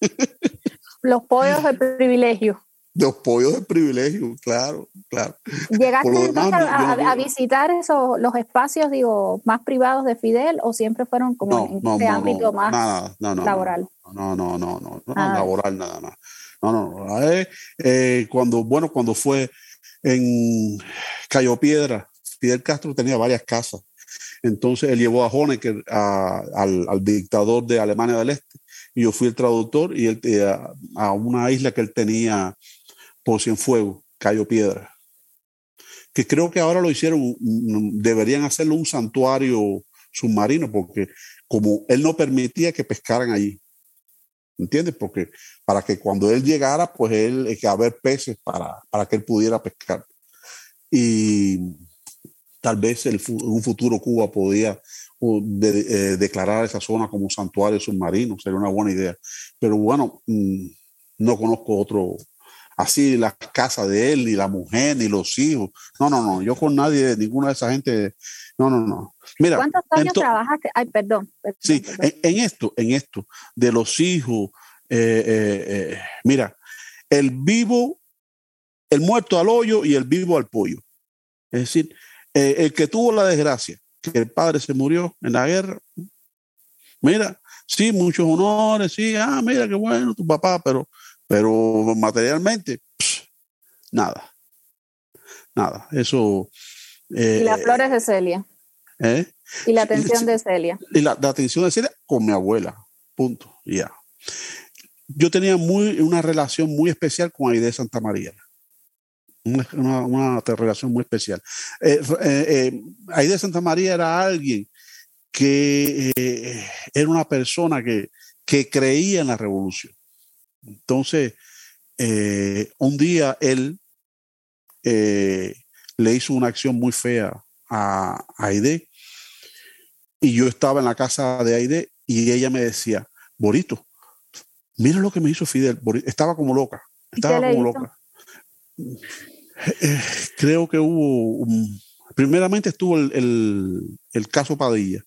Los pollos de privilegio. Los pollos de privilegio, claro, claro. ¿Llegaste a, visitar esos, los espacios, digo, más privados de Fidel o siempre fueron como en este ámbito más laboral? No, no, no, no, no, ah. laboral nada más. No, no, eh, eh, cuando, bueno, cuando fue en Cayo Piedra, Fidel Castro tenía varias casas. Entonces él llevó a Honecker, al, al, dictador de Alemania del Este, yo fui el traductor y él, eh, a una isla que él tenía por Cienfuegos, Cayo Piedra, que creo que ahora lo hicieron, mm, deberían hacerlo un santuario submarino, porque como él no permitía que pescaran allí, ¿entiendes? Porque para que cuando él llegara, pues él, hay que haber peces para, para que él pudiera pescar. Y tal vez en un futuro Cuba podía de, eh, declarar esa zona como santuario submarino, sería una buena idea. Pero bueno, mm, no conozco otro, así las casas de él, ni la mujer, ni los hijos. No, no, no, yo con nadie, ninguna de esa gente, no, no, no. Mira, ¿Cuántos años trabajaste? Ay, perdón. sí, En, esto, en esto, de los hijos, eh, eh, mira, el vivo, el muerto al hoyo y el vivo al pollo. Es decir, el que tuvo la desgracia que el padre se murió en la guerra. Mira, sí, muchos honores, sí, ah, mira qué bueno tu papá, pero, pero materialmente, nada, nada. Eso. y las eh, flores de Celia. ¿Eh? Y la atención de Celia. Y la, atención de Celia con mi abuela, punto, ya. Yo tenía muy, una relación muy especial con Aide Santa María una, relación muy especial. Eh, eh, eh de Santa María era alguien que eh, era una persona que, que, creía en la revolución. Entonces, un día él le hizo una acción muy fea a, Aide y yo estaba en la casa de Aide y ella me decía, Borito, mira lo que me hizo Fidel. estaba como loca, estaba como loca. Eh, creo que hubo, primeramente estuvo el, caso Padilla,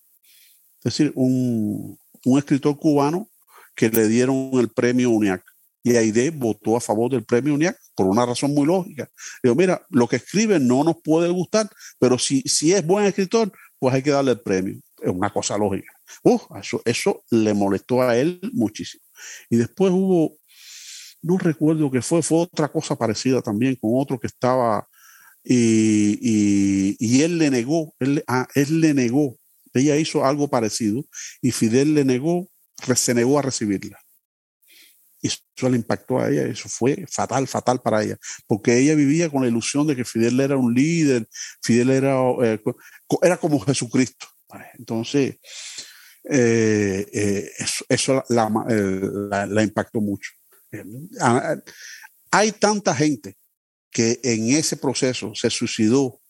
es decir, un, escritor cubano que le dieron el premio UNIAC Y Aide votó a favor del premio UNIAC por una razón muy lógica. Digo, mira, lo que escribe no nos puede gustar, pero si, si es buen escritor, pues hay que darle el premio. Es una cosa lógica. eso, eso le molestó a él muchísimo. Y después hubo, no recuerdo qué fue, fue otra cosa parecida también con otro que estaba y, él le negó, él, ah, él le negó, ella hizo algo parecido y Fidel le negó, se negó a recibirla. Y eso le impactó a ella, eso fue fatal, fatal para ella, porque ella vivía con la ilusión de que Fidel era un líder, Fidel era, eh, era como Jesucristo. Entonces, eh, eh, eso, la, impactó mucho. Hay tanta gente que en ese proceso se suicidó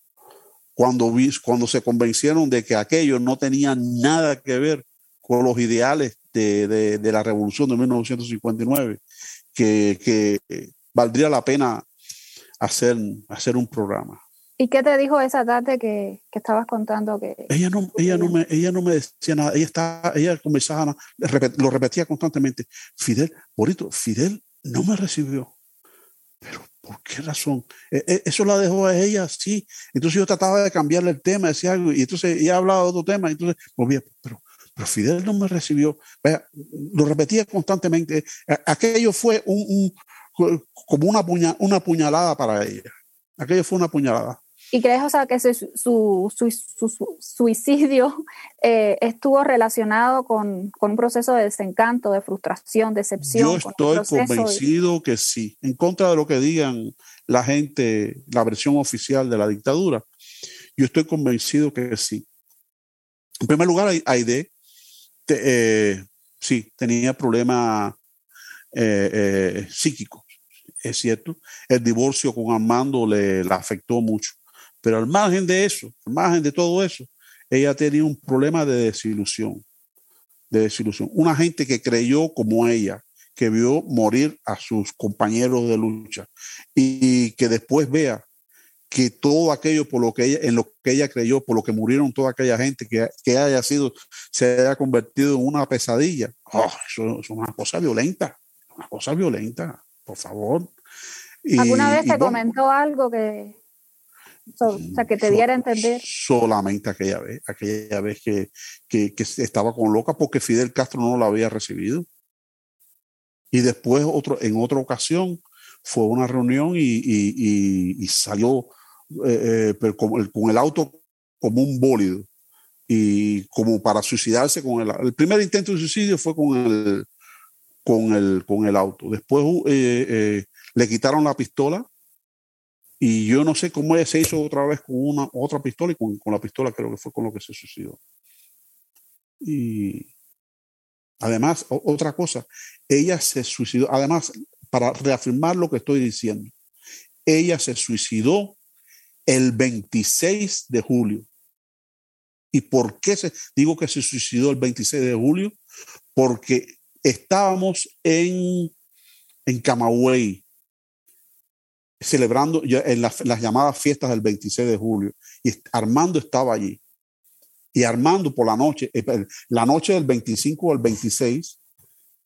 cuando, cuando se convencieron de que aquello no tenía nada que ver con los ideales de, la revolución de 1959, que, que valdría la pena hacer, hacer un programa. ¿Y qué te dijo esa tarde que, que estabas contando? que Ella no, ella, no me, ella no me decía nada, ella, estaba, ella comenzaba, lo repetía constantemente, Fidel, bonito, Fidel no me recibió. Pero ¿por qué razón? E, e, eso la dejó a ella sí. Entonces yo trataba de cambiarle el tema, decía algo, y entonces ella hablaba de otro tema, entonces volvía, pero pero Fidel no me recibió. lo repetía constantemente. Aquello fue un, como una, una puñalada para ella. Aquello fue una puñalada. ¿Y crees, o sea, que su, su, suicidio eh, estuvo relacionado con, un proceso de desencanto, de frustración, decepción? Yo estoy convencido que sí, en contra de lo que digan la gente, la versión oficial de la dictadura. Yo estoy convencido que sí. En primer lugar, Aide eh, sí, tenía problemas eh, eh, psíquicos, es cierto. El divorcio con Armando le, afectó mucho. Pero al margen de eso, al margen de todo eso, ella tenía un problema de desilusión. De desilusión. Una gente que creyó como ella, que vio morir a sus compañeros de lucha y que después vea que todo aquello por lo que ella, en lo que ella creyó, por lo que murieron toda aquella gente que, que haya sido, se haya convertido en una pesadilla. Oh, eso, es una cosa violenta, una cosa violenta, por favor. ¿Alguna vez te comentó algo que, o sea, que te diera a entender? Solamente aquella vez, aquella vez que, que, que, estaba con loca porque Fidel Castro no la había recibido. Y después otro, en otra ocasión fue una reunión y, y, y salió eh, eh, pero con el, con el, auto como un bólido y como para suicidarse con el el primer intento de suicidio fue con el con el con el auto después eh, le quitaron la pistola y yo no sé cómo ella se hizo otra vez con una otra pistola y con, con la pistola creo que fue con lo que se suicidó y además otra cosa ella se suicidó además para reafirmar lo que estoy diciendo ella se suicidó el 26 de julio. ¿Y por qué se, digo que se suicidó el 26 de julio? Porque estábamos en, en Camagüey celebrando en las, llamadas fiestas del 26 de julio y Armando estaba allí. Y Armando por la noche, eh, la noche del 25 al 26,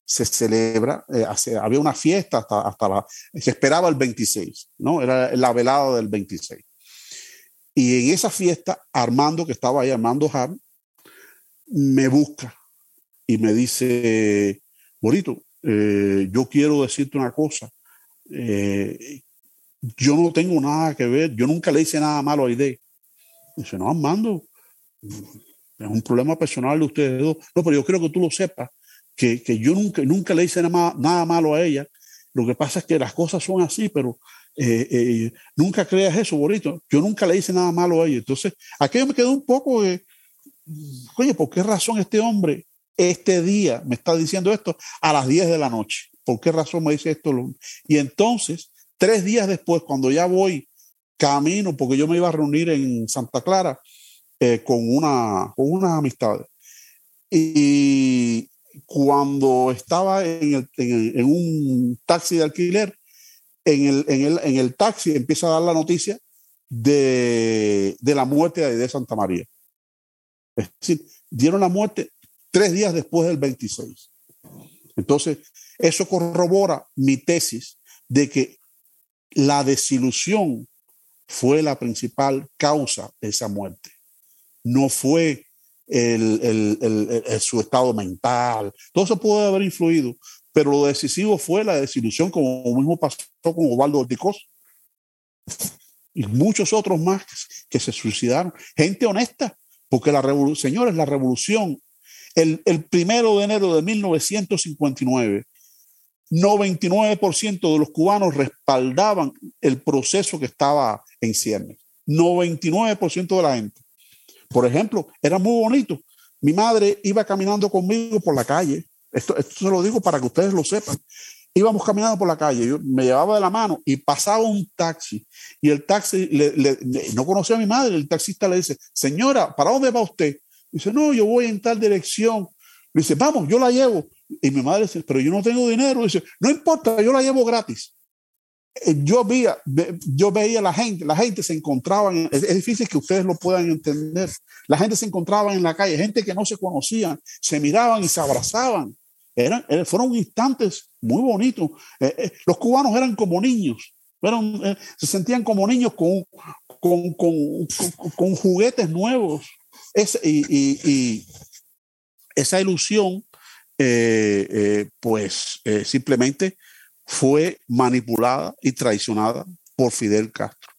se celebra, eh, había una fiesta hasta, hasta la, se esperaba el 26, ¿no? Era la velada del 26. Y en esa fiesta, Armando, que estaba ahí, Armando Ham, me busca y me dice, Bonito, eh, yo quiero decirte una cosa. Yo no tengo nada que ver, yo nunca le hice nada malo a Aide. Dice, no, Armando, es un problema personal de ustedes dos. No, pero yo quiero que tú lo sepas, que, yo nunca, nunca le hice nada, nada malo a ella. Lo que pasa es que las cosas son así, pero eh, eh, nunca creas eso, bonito. Yo nunca le hice nada malo a ella. Entonces, aquello me quedó un poco de, oye, ¿por qué razón este hombre este día me está diciendo esto a las 10 de la noche? ¿Por qué razón me dice esto? Y entonces, tres días después, cuando ya voy camino, porque yo me iba a reunir en Santa Clara eh, con, una, con unas amistades. Y cuando estaba en, en un taxi de alquiler, en el, en el, en el taxi empieza a dar la noticia de, de la muerte de Santa María. Es decir, dieron la muerte tres días después del 26. Entonces, eso corrobora mi tesis de que la desilusión fue la principal causa de esa muerte. No fue su estado mental. Todo eso puede haber influido, pero lo decisivo fue la desilusión, como mismo pasó con Osvaldo Orticos y muchos otros más que se suicidaron. Gente honesta, porque la revolución, señores, la revolución, el, el primero de enero de 1959, 99% de los cubanos respaldaban el proceso que estaba en ciernes. 99% de la gente. Por ejemplo, era muy bonito. Mi madre iba caminando conmigo por la calle. Esto, esto se lo digo para que ustedes lo sepan. Íbamos caminando por la calle, yo me llevaba de la mano y pasaba un taxi. Y el taxi, no conocía a mi madre, el taxista le dice, señora, ¿para dónde va usted? Dice, no, yo voy en tal dirección. Le dice, vamos, yo la llevo. Y mi madre dice, pero yo no tengo dinero. Dice, no importa, yo la llevo gratis. Eh, yo veía, yo veía la gente, la gente se encontraba, es, difícil que ustedes lo puedan entender, la gente se encontraba en la calle, gente que no se conocían, se miraban y se abrazaban. Eran, eh, fueron instantes muy bonitos. Eh, los cubanos eran como niños, se sentían como niños con, con, con, con juguetes nuevos. y, esa ilusión, pues simplemente fue manipulada y traicionada por Fidel Castro.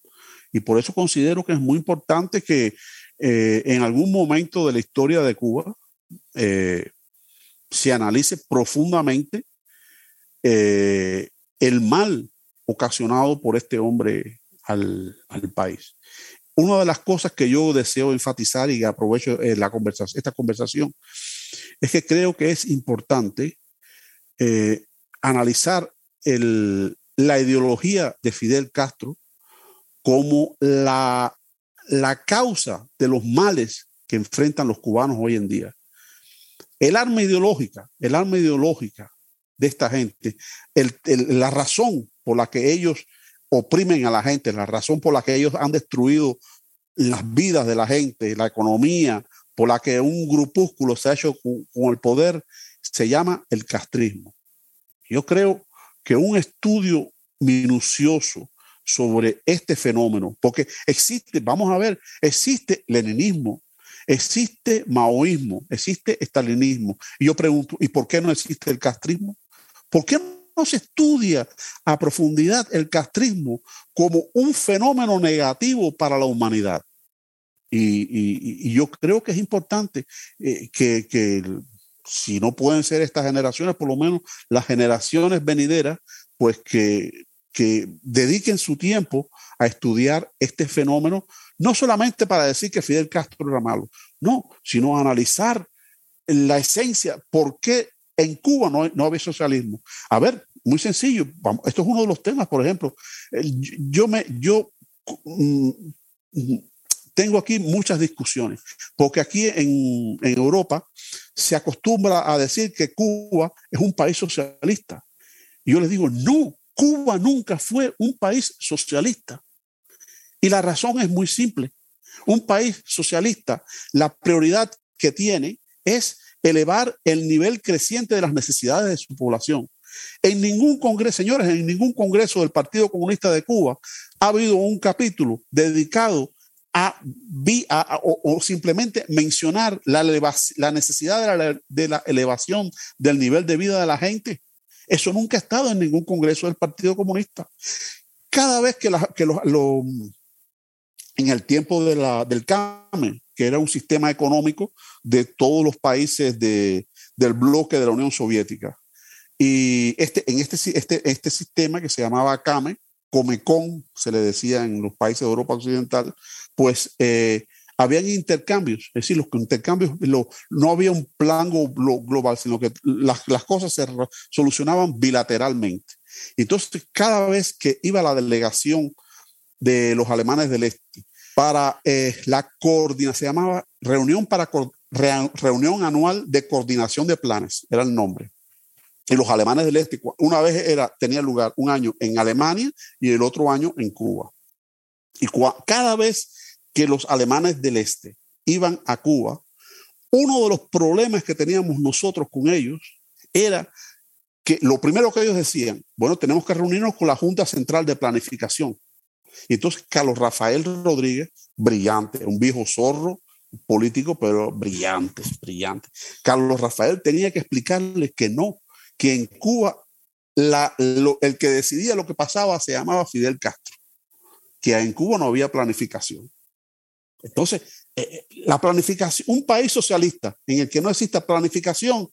Y por eso considero que es muy importante que eh, en algún momento de la historia de Cuba eh, se analice profundamente eh, el mal ocasionado por este hombre al, país. Una de las cosas que yo deseo enfatizar y aprovecho la esta conversación es que creo que es importante analizar la ideología de Fidel Castro como la, la causa de los males que enfrentan los cubanos hoy en día. El arma ideológica, el arma ideológica de esta gente, la razón por la que ellos oprimen a la gente, la razón por la que ellos han destruido las vidas de la gente, la economía, por la que un grupúsculo se ha hecho con el poder, se llama el castrismo. Yo creo que un estudio minucioso sobre este fenómeno, porque existe, vamos a ver, existe leninismo, existe maoísmo, existe estalinismo. Y yo pregunto, ¿y por qué no existe el castrismo? ¿Por qué no se estudia a profundidad el castrismo como un fenómeno negativo para la humanidad? Y, yo creo que es importante eh, que, si no pueden ser estas generaciones, por lo menos las generaciones venideras, pues que, que dediquen su tiempo a estudiar este fenómeno, no solamente para decir que Fidel Castro era malo, no, sino analizar la esencia, por qué en Cuba no, no había socialismo. A ver, muy sencillo, esto es uno de los temas, por ejemplo, yo me, yo mm, tengo aquí muchas discusiones, porque aquí en, Europa se acostumbra a decir que Cuba es un país socialista. Y yo les digo, no, Cuba nunca fue un país socialista. Y la razón es muy simple. Un país socialista, la prioridad que tiene es elevar el nivel creciente de las necesidades de su población. En ningún congreso, señores, en ningún congreso del Partido Comunista de Cuba ha habido un capítulo dedicado o, simplemente mencionar la, la necesidad de la, elevación del nivel de vida de la gente. Eso nunca ha estado en ningún congreso del Partido Comunista. Cada vez que, que lo, en el tiempo de la, del CAME, que era un sistema económico de todos los países de, del bloque de la Unión Soviética. Y este, en este, este, este sistema que se llamaba CAME, Comecon, se le decía en los países de Europa Occidental, pues eh, habían intercambios, es decir, los intercambios, no había un plan global, sino que las, cosas se solucionaban bilateralmente. Entonces, cada vez que iba la delegación de los alemanes del este para eh, la coordinación, se llamaba reunión, para, reunión anual de coordinación de planes, era el nombre. Y los alemanes del este, una vez era, tenía lugar un año en Alemania y el otro año en Cuba. Y cada vez que los alemanes del este iban a Cuba, uno de los problemas que teníamos nosotros con ellos era que lo primero que ellos decían, bueno, tenemos que reunirnos con la Junta Central de Planificación. Y entonces Carlos Rafael Rodríguez, brillante, un viejo zorro político, pero brillante, brillante. Carlos Rafael tenía que explicarles que no, que en Cuba el que decidía lo que pasaba se llamaba Fidel Castro, que en Cuba no había planificación. Entonces, eh, eh, la planificación, un país socialista en el que no exista planificación,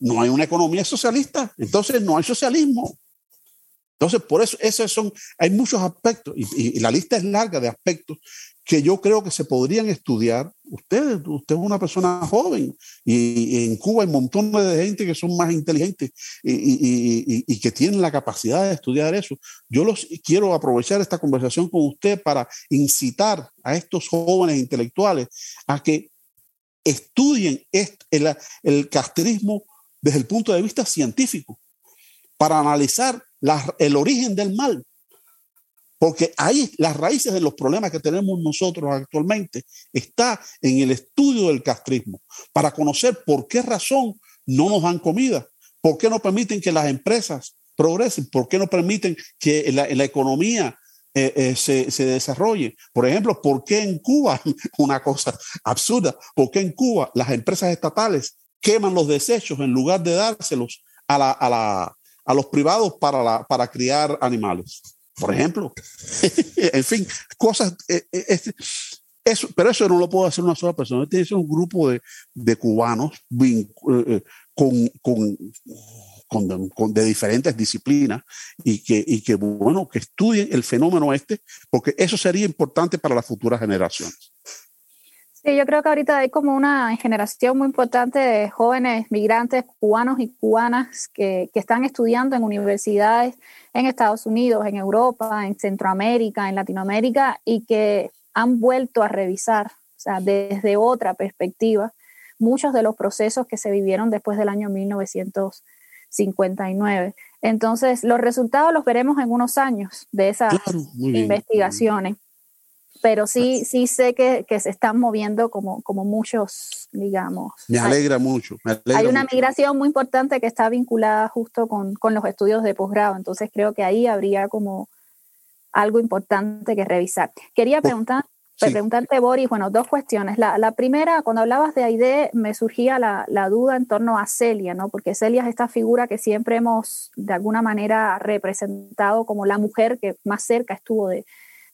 no hay una economía socialista, entonces no hay socialismo. Entonces, por eso, esos son, hay muchos aspectos, y, la lista es larga de aspectos que yo creo que se podrían estudiar. Usted, usted es una persona joven, y, en Cuba hay montones de gente que son más inteligentes y, que tienen la capacidad de estudiar eso. Yo los quiero aprovechar esta conversación con usted para incitar a estos jóvenes intelectuales a que estudien el, el castrismo desde el punto de vista científico, para analizar el origen del mal. Porque ahí las raíces de los problemas que tenemos nosotros actualmente está en el estudio del castrismo, para conocer por qué razón no nos dan comida, por qué no permiten que las empresas progresen, por qué no permiten que la, economía eh, eh, se, desarrolle. Por ejemplo, ¿por qué en Cuba, una cosa absurda, por qué en Cuba las empresas estatales queman los desechos en lugar de dárselos a, la, a los privados para, la, para criar animales? Por ejemplo. en fin, cosas. Eh, eh, eso, pero eso no lo puede hacer una sola persona. Tiene que ser un grupo de, de cubanos eh, con, con, con, de diferentes disciplinas y que, y que, bueno, que estudien el fenómeno este, porque eso sería importante para las futuras generaciones. Sí, yo creo que ahorita hay como una generación muy importante de jóvenes migrantes cubanos y cubanas que, que, están estudiando en universidades en Estados Unidos, en Europa, en Centroamérica, en Latinoamérica y que han vuelto a revisar, o sea, desde otra perspectiva, muchos de los procesos que se vivieron después del año 1959. Entonces, los resultados los veremos en unos años de esas investigaciones pero sí, sí sé que, que, se están moviendo como, como muchos, digamos. Me alegra mucho. hay una migración muy importante que está vinculada justo con, con los estudios de posgrado, entonces creo que ahí habría como algo importante que revisar. Quería preguntar, preguntarte, Boris, bueno, dos cuestiones. La, la, primera, cuando hablabas de AIDE, me surgía la, la, duda en torno a Celia, ¿no? Porque Celia es esta figura que siempre hemos, de alguna manera, representado como la mujer que más cerca estuvo de,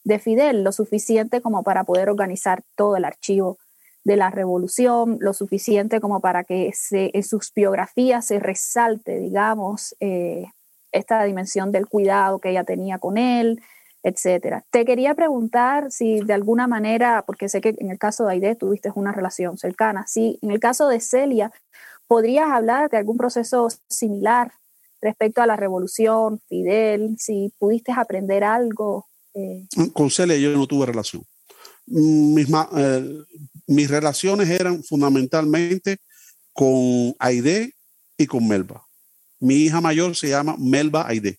de Fidel, lo suficiente como para poder organizar todo el archivo de la revolución, lo suficiente como para que en sus biografías se resalte, digamos, eh, esta dimensión del cuidado que ella tenía con él, etcétera. Te quería preguntar si de alguna manera, porque sé que en el caso de Aide tuviste una relación cercana, si en el caso de Celia podrías hablar de algún proceso similar respecto a la revolución, Fidel, si pudiste aprender algo eh, con Celia yo no tuve relación. Mis, eh, mis relaciones eran fundamentalmente con Aide y con Melba. Mi hija mayor se llama Melba Aide,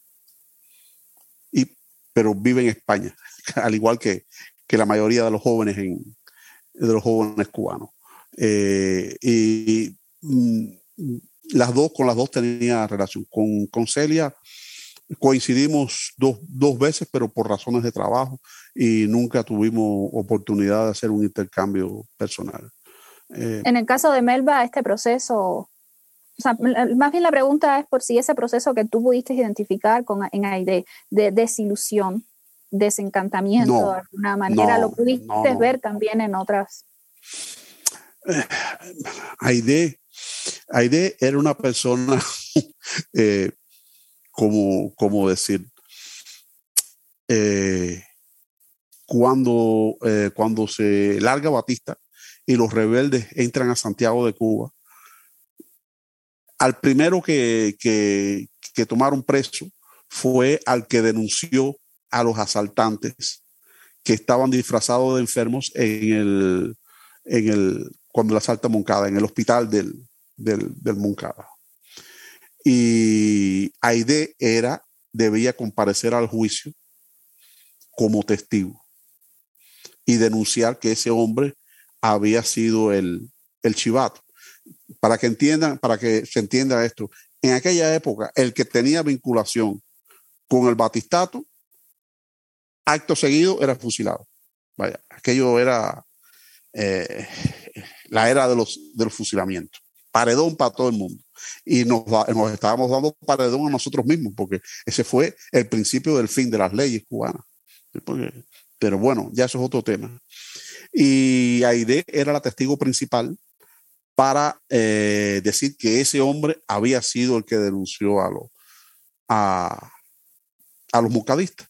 y, pero vive en España, al igual que, que la mayoría de los jóvenes, en, de los jóvenes cubanos. Eh, y mm, las dos, con las dos tenía relación. Con, con Celia coincidimos dos, dos, veces, pero por razones de trabajo y nunca tuvimos oportunidad de hacer un intercambio personal. Eh, en el caso de Melba, este proceso, o sea, más bien la pregunta es por si ese proceso que tú pudiste identificar con, en AID de desilusión, desencantamiento de alguna manera, lo pudiste ver también en otras. Aide, Aide era una persona eh, como, como decir, eh, cuando, eh, cuando se larga Batista y los rebeldes entran a Santiago de Cuba, al primero que, que, tomaron preso fue al que denunció a los asaltantes que estaban disfrazados de enfermos en el, en el, cuando la Moncada, en el hospital del, del Moncada y Aide era, debía comparecer al juicio como testigo y denunciar que ese hombre había sido el, el chivato. para que entiendan, para que se entienda esto, en aquella época, el que tenía vinculación con el batistato, acto seguido era fusilado. Vaya, aquello era eh, la era de los, de los fusilamientos. Paredón para todo el mundo. Y nos, estábamos dando paredón a nosotros mismos, porque ese fue el principio del fin de las leyes cubanas. pero bueno, ya eso es otro tema. Y Aide era la testigo principal para eh, decir que ese hombre había sido el que denunció a, los a, a los mucadistas.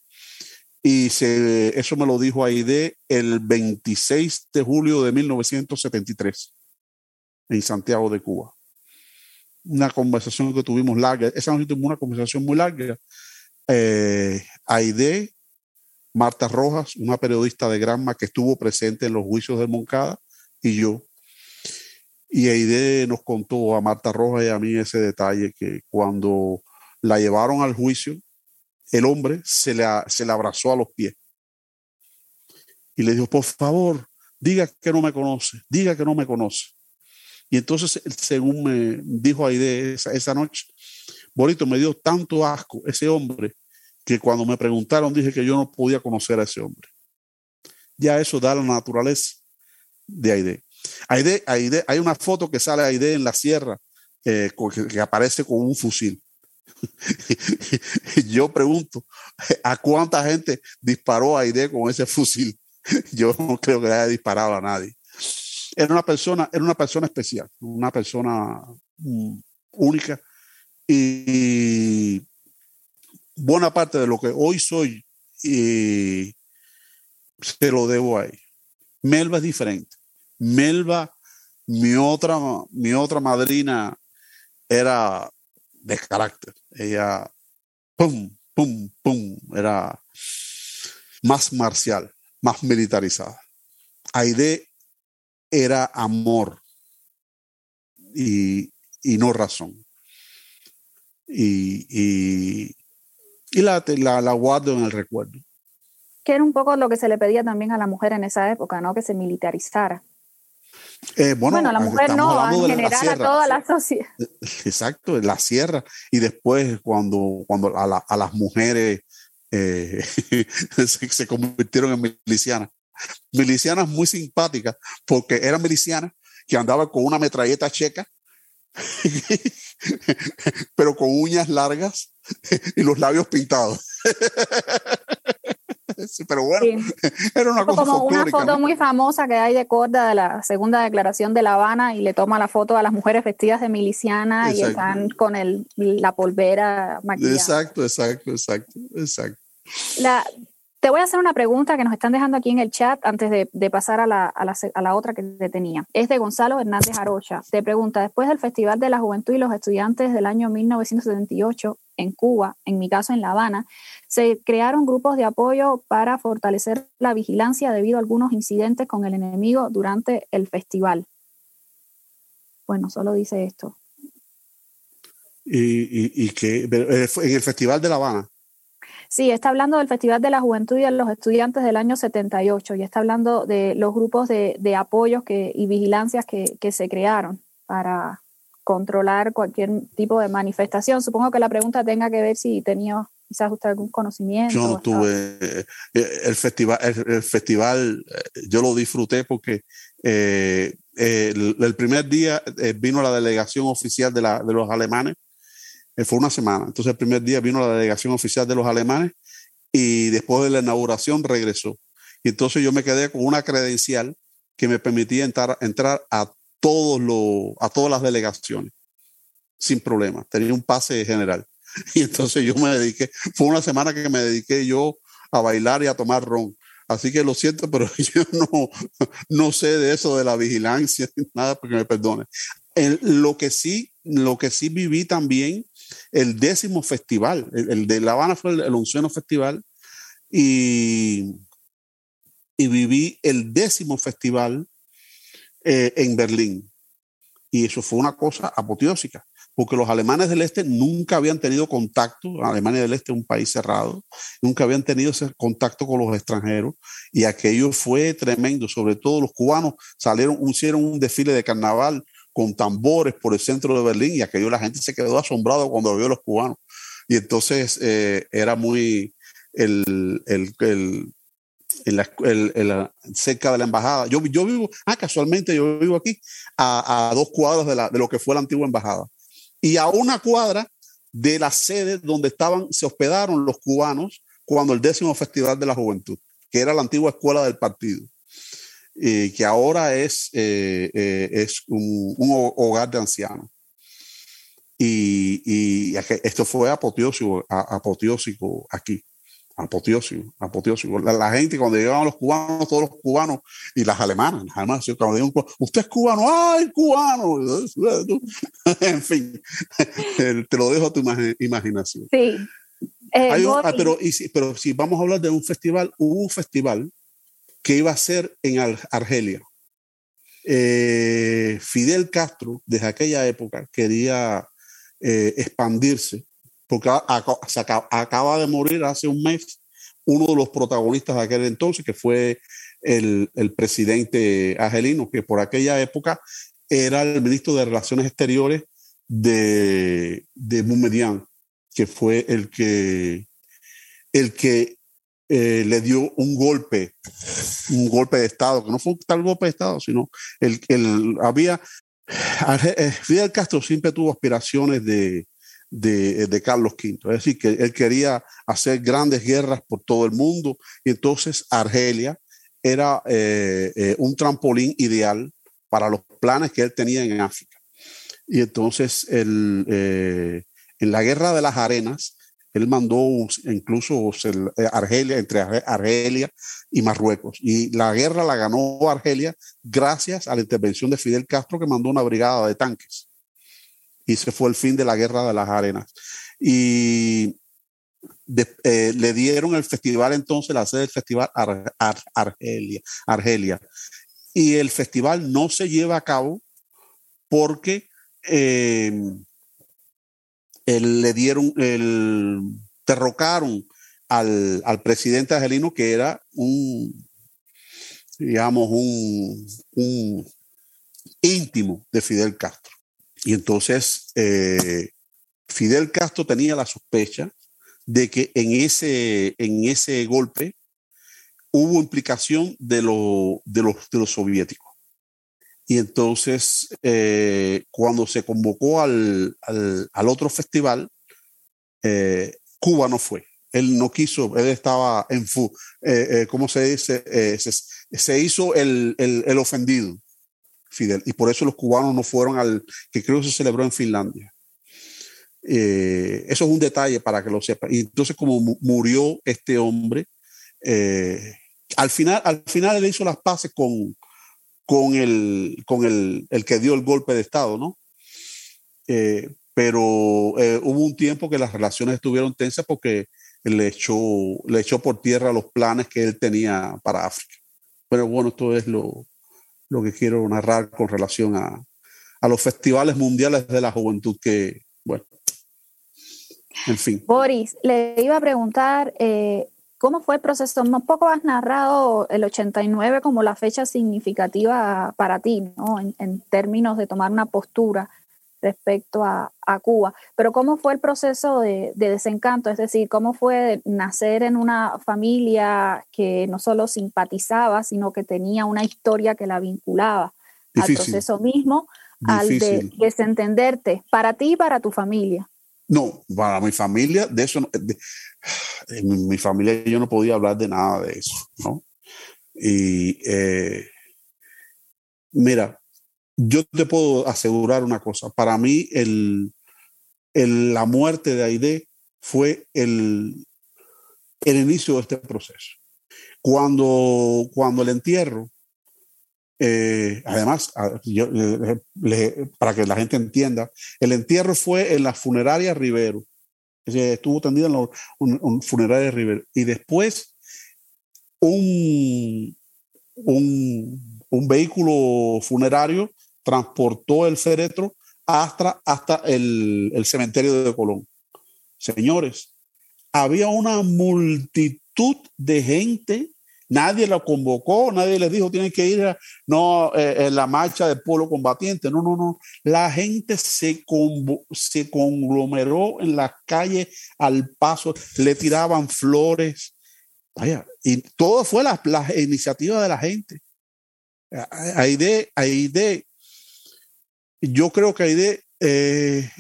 Y eso me lo dijo Aide el 26 de julio de 1973 en Santiago de Cuba. Una conversación que tuvimos larga. Esa noche tuvimos una conversación muy larga. Eh, Marta Rojas, una periodista de Granma que estuvo presente en los juicios de Moncada, y yo. Y Aide nos contó a Marta Rojas y a mí ese detalle que cuando la llevaron al juicio, el hombre se le, se le abrazó a los pies y le dijo, por favor, diga que no me conoce, diga que no me conoce. Y entonces, según me dijo Aide esa, noche, Bonito, me dio tanto asco ese hombre que cuando me preguntaron dije que yo no podía conocer a ese hombre. Ya eso da la naturaleza de Aide. Aide, Aide hay una foto que sale Aide en la sierra eh, que, aparece con un fusil. yo pregunto, ¿a cuánta gente disparó Aide con ese fusil? Yo no creo que haya disparado a nadie. Era una persona, era una persona especial, una persona mm, única y buena parte de lo que hoy soy y se lo debo a él. Melba es diferente. Melba, mi otra, mi otra madrina era de carácter. Ella, pum, pum, pum, era más marcial, más militarizada. Aide era amor y, no razón. Y, y, la, la, la, guardo en el recuerdo. Que era un poco lo que se le pedía también a la mujer en esa época, ¿no? Que se militarizara. Eh, bueno, la mujer no, en general a toda la sociedad. Exacto, en la sierra. Y después cuando, cuando a, a las mujeres eh, se, se, convirtieron en milicianas. Milicianas muy simpáticas, porque eran milicianas que andaban con una metralleta checa, pero con uñas largas y los labios pintados. pero bueno, era una cosa Como una foto muy famosa que hay de Corda de la segunda declaración de La Habana y le toma la foto a las mujeres vestidas de miliciana y están con el, la polvera maquillada. Exacto, exacto, exacto, exacto. La, te voy a hacer una pregunta que nos están dejando aquí en el chat antes de, pasar a la, otra que te tenía. Es de Gonzalo Hernández Arocha. Te pregunta, después del Festival de la Juventud y los Estudiantes del año 1978 en Cuba, en mi caso en La Habana, se crearon grupos de apoyo para fortalecer la vigilancia debido a algunos incidentes con el enemigo durante el festival. Bueno, solo dice esto. ¿Y, y, y que eh, en el Festival de La Habana? Sí, está hablando del Festival de la Juventud y de los estudiantes del año 78 y está hablando de los grupos de, de apoyos que, y vigilancias que, que se crearon para controlar cualquier tipo de manifestación. Supongo que la pregunta tenga que ver si tenía quizás usted algún conocimiento. Yo no tuve eh, el festival, el, festival, eh, yo lo disfruté porque eh, el, el, primer día vino la delegación oficial de, la, de los alemanes eh, fue una semana. Entonces el primer día vino la delegación oficial de los alemanes y después de la inauguración regresó. Y entonces yo me quedé con una credencial que me permitía entrar, entrar a, todos los, a todas las delegaciones sin problema. Tenía un pase general. Y entonces yo me dediqué, fue una semana que me dediqué yo a bailar y a tomar ron. Así que lo siento, pero yo no, no sé de eso de la vigilancia, nada, porque me perdone. lo que sí, lo que sí viví también el décimo festival, el, de La Habana fue el, el festival y, y, viví el décimo festival eh, en Berlín. Y eso fue una cosa apoteósica, porque los alemanes del este nunca habían tenido contacto, Alemania del Este es un país cerrado, nunca habían tenido ese contacto con los extranjeros, y aquello fue tremendo, sobre todo los cubanos salieron, hicieron un desfile de carnaval con tambores por el centro de Berlín y aquello la gente se quedó asombrado cuando vio los cubanos. Y entonces eh, era muy el, el, el cerca de la embajada. Yo, yo vivo, ah, casualmente yo vivo aquí a, a dos cuadras de, la, de, lo que fue la antigua embajada. Y a una cuadra de la sede donde estaban, se hospedaron los cubanos cuando el décimo Festival de la Juventud, que era la antigua escuela del partido, y que ahora es, eh, eh, es un, un, hogar de ancianos. Y, y, esto fue apoteósico, apoteósico aquí apoteósico, apoteósico. La, la, gente, cuando llegaban los cubanos, todos los cubanos y las alemanas, las alemanas, cuando digan, usted es cubano, ¡ay, cubano! en fin, te lo dejo a tu imaginación. Sí. Eh, un, ah, pero, y si, pero si vamos a hablar de un festival, hubo un festival que iba a ser en Argelia. Eh, Fidel Castro, desde aquella época, quería eh, expandirse porque se acaba, de morir hace un mes uno de los protagonistas de aquel entonces, que fue el, el presidente argelino, que por aquella época era el ministro de Relaciones Exteriores de, de Mumedian, que fue el que, el que eh, le dio un golpe, un golpe de Estado, que no fue un tal golpe de Estado, sino el, el había, eh, Fidel Castro siempre tuvo aspiraciones de, de, Carlos V. Es decir, que él quería hacer grandes guerras por todo el mundo y entonces Argelia era eh, un trampolín ideal para los planes que él tenía en África. Y entonces eh, en la guerra de las arenas, él mandó incluso Argelia, entre Argelia y Marruecos. Y la guerra la ganó Argelia gracias a la intervención de Fidel Castro que mandó una brigada de tanques y ese fue el fin de la guerra de las arenas. Y eh, le dieron el festival entonces, la sede del festival Argelia, Argelia. Y el festival no se lleva a cabo porque eh, le dieron, el, derrocaron al, al, presidente argelino que era un, digamos, un, un íntimo de Fidel Castro. Y entonces eh, Fidel Castro tenía la sospecha de que en ese, en ese golpe hubo implicación de, lo, de, los, de los soviéticos. Y entonces, eh, cuando se convocó al, al, otro festival, eh, Cuba no fue. Él no quiso, él estaba en fu, eh, eh ¿cómo se dice? Eh, se, hizo el, el, el, ofendido. Fidel. Y por eso los cubanos no fueron al que creo que se celebró en Finlandia. Eso es un detalle para que lo sepan. Y entonces, como murió este hombre, al, final, al final él hizo las paces con, con, el, con el, el que dio el golpe de Estado, ¿no? Eh, pero hubo un tiempo que las relaciones estuvieron tensas porque le echó, le echó por tierra los planes que él tenía para África. Pero bueno, esto es lo, lo que quiero narrar con relación a, a los festivales mundiales de la juventud que, bueno, en fin. Boris, le iba a preguntar, eh, ¿cómo fue el proceso? Un poco has narrado el 89 como la fecha significativa para ti, ¿no? En, en términos de tomar una postura respecto a, a, Cuba. Pero ¿cómo fue el proceso de, de, desencanto? Es decir, ¿cómo fue nacer en una familia que no solo simpatizaba, sino que tenía una historia que la vinculaba Difícil. al proceso mismo, Difícil. al de desentenderte, para ti y para tu familia? No, para mi familia, de eso, de, mi familia yo no podía hablar de nada de eso, ¿no? Y eh, mira, yo te puedo asegurar una cosa, para mí el, el, la muerte de Aide fue el, el inicio de este proceso. Cuando, cuando el entierro, eh, además, le, para que la gente entienda, el entierro fue en la funeraria Rivero. Estuvo tendida en la un, un funeraria Rivero. Y después, un, un, un vehículo funerario transportó el féretro hasta, hasta el, el cementerio de Colón. Señores, había una multitud de gente Nadie lo convocó, nadie les dijo tienen que ir a no, eh, en la marcha del pueblo combatiente. No, no, no. La gente se, se conglomeró en las calles al paso, le tiraban flores. Vaya, y todo fue la, la iniciativa de la gente. Aide, Aide, yo creo que Aide eh,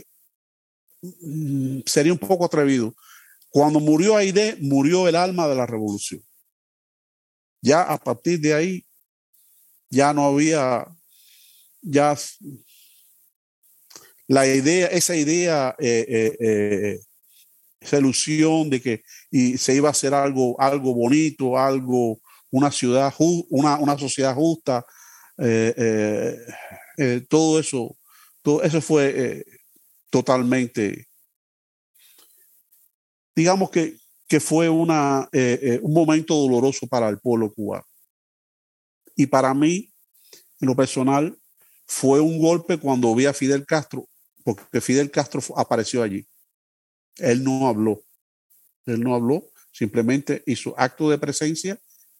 mm, sería un poco atrevido. Cuando murió Aide, murió el alma de la revolución. Ya a partir de ahí, ya no había, ya la idea, esa idea, eh, eh, eh, esa ilusión de que se iba a hacer algo, algo bonito, algo, una ciudad, una, una sociedad justa, todo eso, todo eso fue totalmente, digamos que que fue una, eh, eh, un momento doloroso para el pueblo cubano. Y para mí, en lo personal, fue un golpe cuando vi a Fidel Castro, porque Fidel Castro apareció allí. Él no habló. Él no habló, simplemente hizo acto de presencia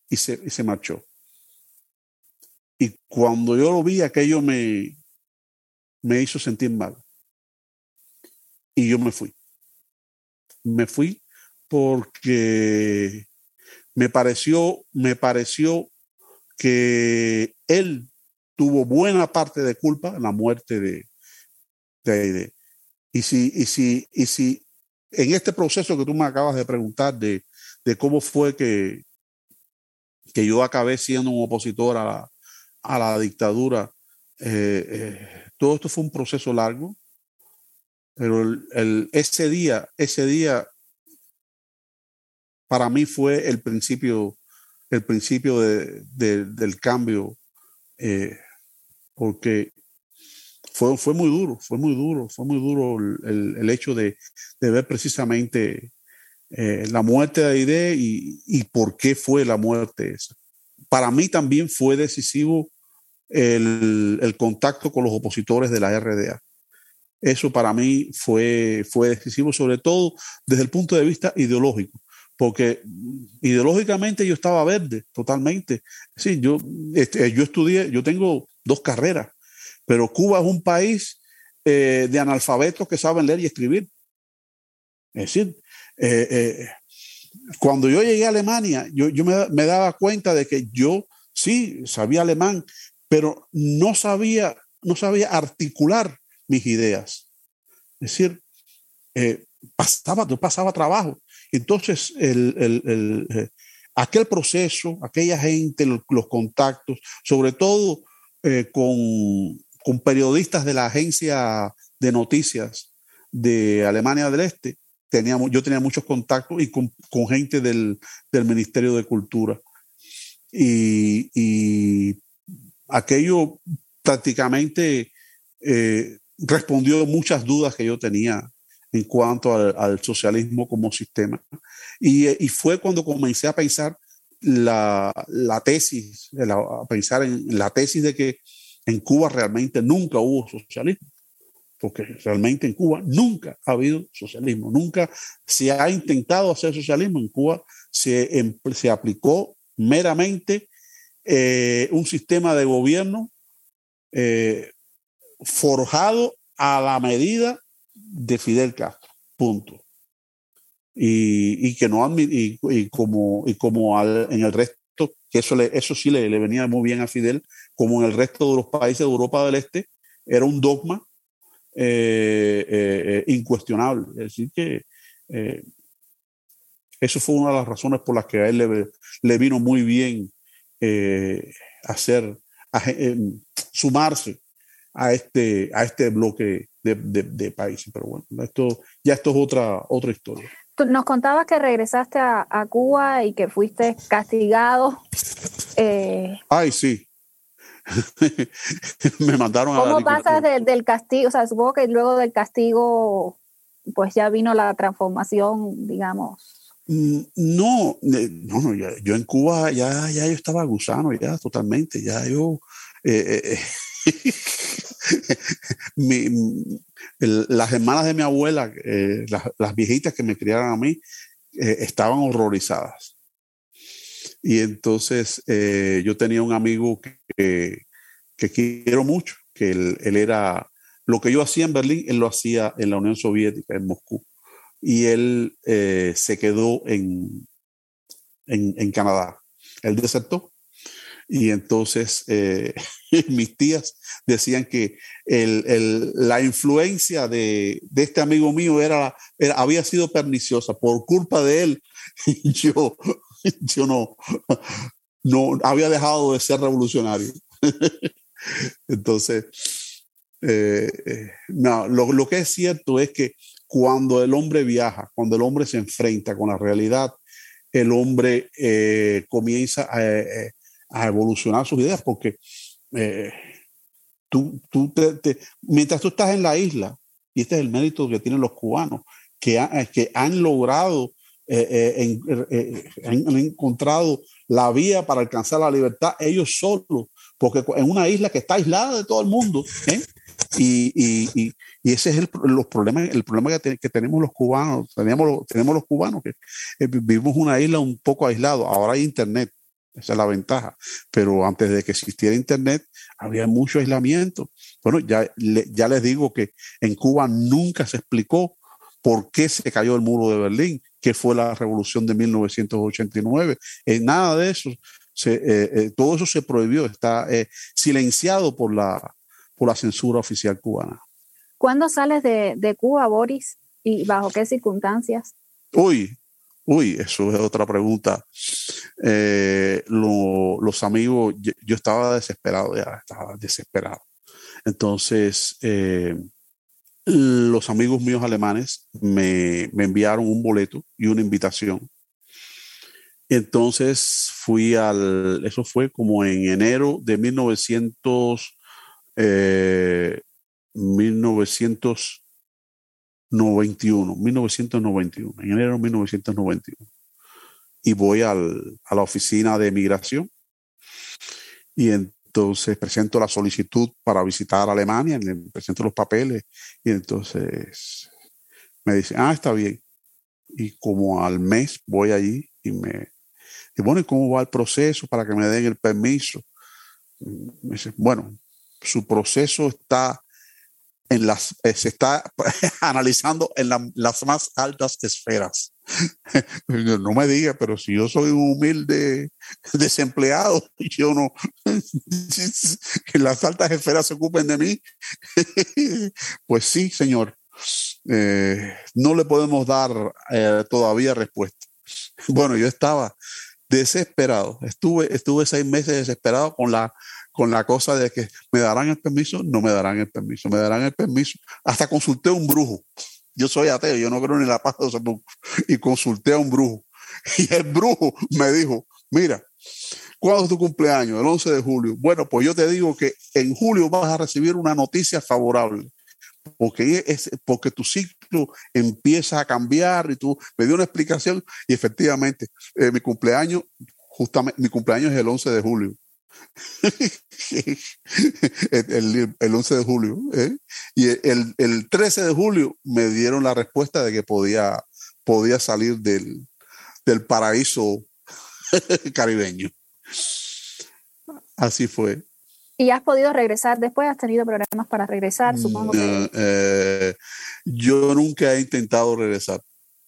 y se, y se marchó. Y cuando yo lo vi, aquello me, me hizo sentir mal. Y yo me fui. Me fui porque me pareció, me pareció que él tuvo buena parte de culpa en la muerte de, de Y si, y si, y si en este proceso que tú me acabas de preguntar de, de cómo fue que, que yo acabé siendo un opositor a la, a la dictadura, eh, eh, todo esto fue un proceso largo, pero el, ese día, ese día para mí fue el principio, el principio del cambio, eh, porque fue, muy duro, fue muy duro, fue muy duro el, hecho de, ver precisamente eh, la muerte de Aide y, y, por qué fue la muerte esa. Para mí también fue decisivo el, el, contacto con los opositores de la RDA. Eso para mí fue, fue decisivo, sobre todo desde el punto de vista ideológico porque ideológicamente yo estaba verde totalmente. Sí, yo, este, yo estudié, yo tengo dos carreras, pero Cuba es un país eh, de analfabetos que saben leer y escribir. Es decir, eh, eh, cuando yo llegué a Alemania, yo, yo me, me, daba cuenta de que yo sí sabía alemán, pero no sabía, no sabía articular mis ideas. Es decir, pasaba, yo pasaba trabajo entonces, el, eh, aquel proceso, aquella gente, los, contactos, sobre todo eh, con, periodistas de la agencia de noticias de Alemania del Este, teníamos, yo tenía muchos contactos y con, gente del, Ministerio de Cultura. Y, aquello prácticamente eh, respondió muchas dudas que yo tenía en cuanto al, socialismo como sistema. Y, y, fue cuando comencé a pensar la, la tesis, a pensar en la tesis de que en Cuba realmente nunca hubo socialismo, porque realmente en Cuba nunca ha habido socialismo, nunca se ha intentado hacer socialismo. En Cuba se, em, se aplicó meramente eh, un sistema de gobierno eh, forjado a la medida de Fidel Castro, punto. Y, y que no y, y, como, y como en el resto, que eso, eso sí le, venía muy bien a Fidel, como en el resto de los países de Europa del Este, era un dogma eh, eh, eh incuestionable. Es decir, que eso fue una de las razones por las que a él le, le vino muy bien hacer, sumarse a este, a este bloque de, países. Pero bueno, esto, ya esto es otra, otra historia. Nos contabas que regresaste a, Cuba y que fuiste castigado. Eh, Ay, sí. Me mandaron a ¿Cómo pasas del castigo? O sea, supongo que luego del castigo, pues ya vino la transformación, digamos. Mm, no, no, no yo, en Cuba ya, ya yo estaba gusano, ya totalmente, ya yo eh, eh, las hermanas de mi abuela, eh, las, viejitas que me criaron a mí, eh, estaban horrorizadas. Y entonces eh, yo tenía un amigo que, que, quiero mucho, que él, era, lo que yo hacía en Berlín, él lo hacía en la Unión Soviética, en Moscú. Y él se quedó en, en, en, Canadá. Él desertó. Y entonces eh, mis tías decían que el, la influencia de, este amigo mío era, había sido perniciosa. Por culpa de él, yo yo no, no había dejado de ser revolucionario. Entonces, eh, eh, no, lo, lo, que es cierto es que cuando el hombre viaja, cuando el hombre se enfrenta con la realidad, el hombre eh, comienza a, a, evolucionar sus ideas, porque tú, tú te, mientras tú estás en la isla, y este es el mérito que tienen los cubanos, que, que han logrado eh, eh, eh, han encontrado la vía para alcanzar la libertad ellos solos, porque en una isla que está aislada de todo el mundo, y, y, y, ese es el, los problemas, el problema que, tenemos los cubanos, tenemos, tenemos los cubanos que vivimos una isla un poco aislado, ahora hay internet, esa es la ventaja, pero antes de que existiera internet había mucho aislamiento. Bueno, ya, ya les digo que en Cuba nunca se explicó por qué se cayó el muro de Berlín, qué fue la revolución de 1989. en nada de eso, se, eh, eh, todo eso se prohibió, está eh, silenciado por la, por la censura oficial cubana. ¿Cuándo sales de, de, Cuba, Boris? ¿Y bajo qué circunstancias? Uy, uy, eso es otra pregunta. Lo, los amigos, yo, estaba desesperado, ya estaba desesperado. Entonces, los amigos míos alemanes me, me, enviaron un boleto y una invitación. Entonces fui al, eso fue como en enero de 1900, eh, 1991, 1991, en enero de 1991. Y voy al, a la oficina de migración y en, entonces presento la solicitud para visitar Alemania, le presento los papeles y entonces me dice, ah, está bien. Y como al mes voy allí y me y bueno, ¿y cómo va el proceso para que me den el permiso? Me dice, bueno, su proceso está en las, eh, se está analizando en la, las más altas esferas. no me diga, pero si yo soy un humilde desempleado, yo no, que las altas esferas se ocupen de mí, pues sí, señor, eh, no le podemos dar eh, todavía respuesta. Bueno, yo estaba desesperado, estuve, estuve seis meses desesperado con la con la cosa de que me darán el permiso, no me darán el permiso, me darán el permiso. Hasta consulté a un brujo. Yo soy ateo, yo no creo ni la paz de los Y consulté a un brujo. Y el brujo me dijo, mira, ¿cuándo es tu cumpleaños? El 11 de julio. Bueno, pues yo te digo que en julio vas a recibir una noticia favorable. Porque, es, porque tu ciclo empieza a cambiar y tú me dio una explicación y efectivamente eh, mi cumpleaños, justamente mi cumpleaños es el 11 de julio. el, el, 11 de julio. ¿eh? Y el, el, 13 de julio me dieron la respuesta de que podía, podía salir del, del paraíso caribeño. Así fue. ¿Y has podido regresar después? ¿Has tenido problemas para regresar? Supongo que... Eh, yo nunca he intentado regresar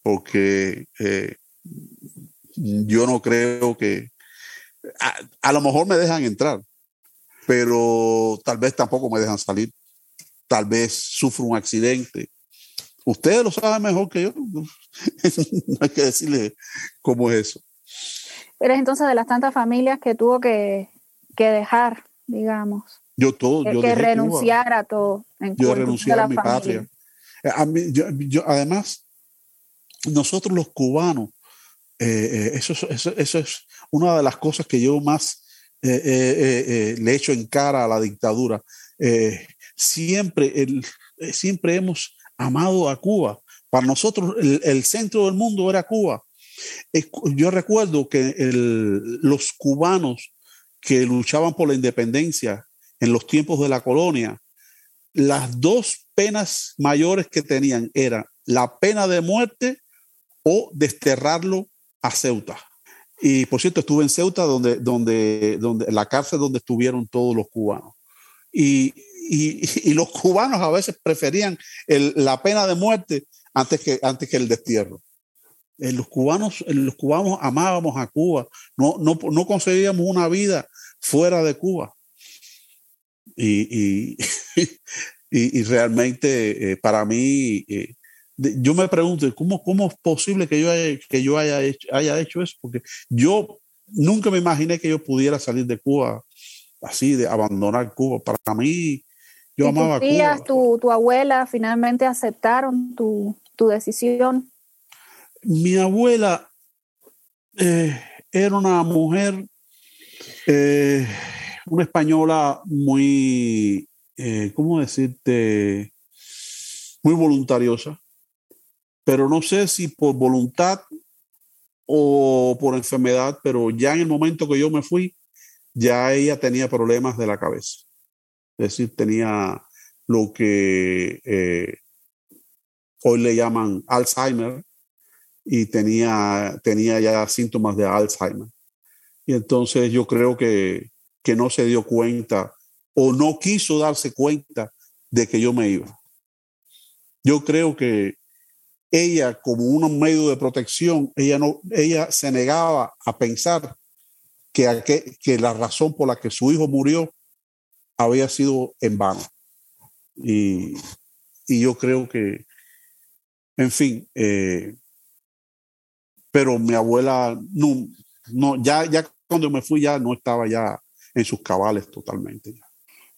porque eh, yo no creo que, a, lo mejor me dejan entrar, pero tal vez tampoco me dejan salir. Tal vez sufro un accidente. Ustedes lo saben mejor que yo. no hay que decirle cómo es eso. Eres entonces de las tantas familias que tuvo que, que dejar, digamos. Yo todo. Que, yo que renunciar a todo. yo renuncié a, mi patria. A mí, yo, yo, además, nosotros los cubanos, eh, eh, eso, eso, eso, es una de las cosas que yo más eh, le echo en cara a la dictadura. siempre, siempre hemos amado a Cuba. Para nosotros el, centro del mundo era Cuba. Yo recuerdo que los cubanos que luchaban por la independencia en los tiempos de la colonia, las dos penas mayores que tenían eran la pena de muerte o desterrarlo a Ceuta. Y por cierto, estuve en Ceuta, donde, donde, donde, la cárcel donde estuvieron todos los cubanos. Y, y, los cubanos a veces preferían la pena de muerte antes que, antes que el destierro. Eh, los, cubanos, los cubanos amábamos a Cuba, no, no, no concebíamos una vida fuera de Cuba. Y, y, y realmente eh, para mí, eh, yo me pregunto, ¿cómo, ¿cómo es posible que yo, haya, que yo haya, hecho, haya hecho eso? Porque yo nunca me imaginé que yo pudiera salir de Cuba así, de abandonar Cuba. Para mí, yo amaba tus tías, Cuba. Tu, tu abuela finalmente aceptaron tu, tu decisión. Mi abuela eh, era una mujer, eh, una española muy, eh, ¿cómo decirte? Muy voluntariosa, pero no sé si por voluntad o por enfermedad, pero ya en el momento que yo me fui, ya ella tenía problemas de la cabeza. Es decir, tenía lo que eh, hoy le llaman Alzheimer, y tenía, tenía ya síntomas de Alzheimer. Y entonces yo creo que, que no se dio cuenta o no quiso darse cuenta de que yo me iba. Yo creo que ella, como un medio de protección, ella, no, ella se negaba a pensar que, que, la razón por la que su hijo murió había sido en vano. Y, y yo creo que, en fin, eh, pero mi abuela no, no ya, ya cuando me fui ya no estaba ya en sus cabales totalmente.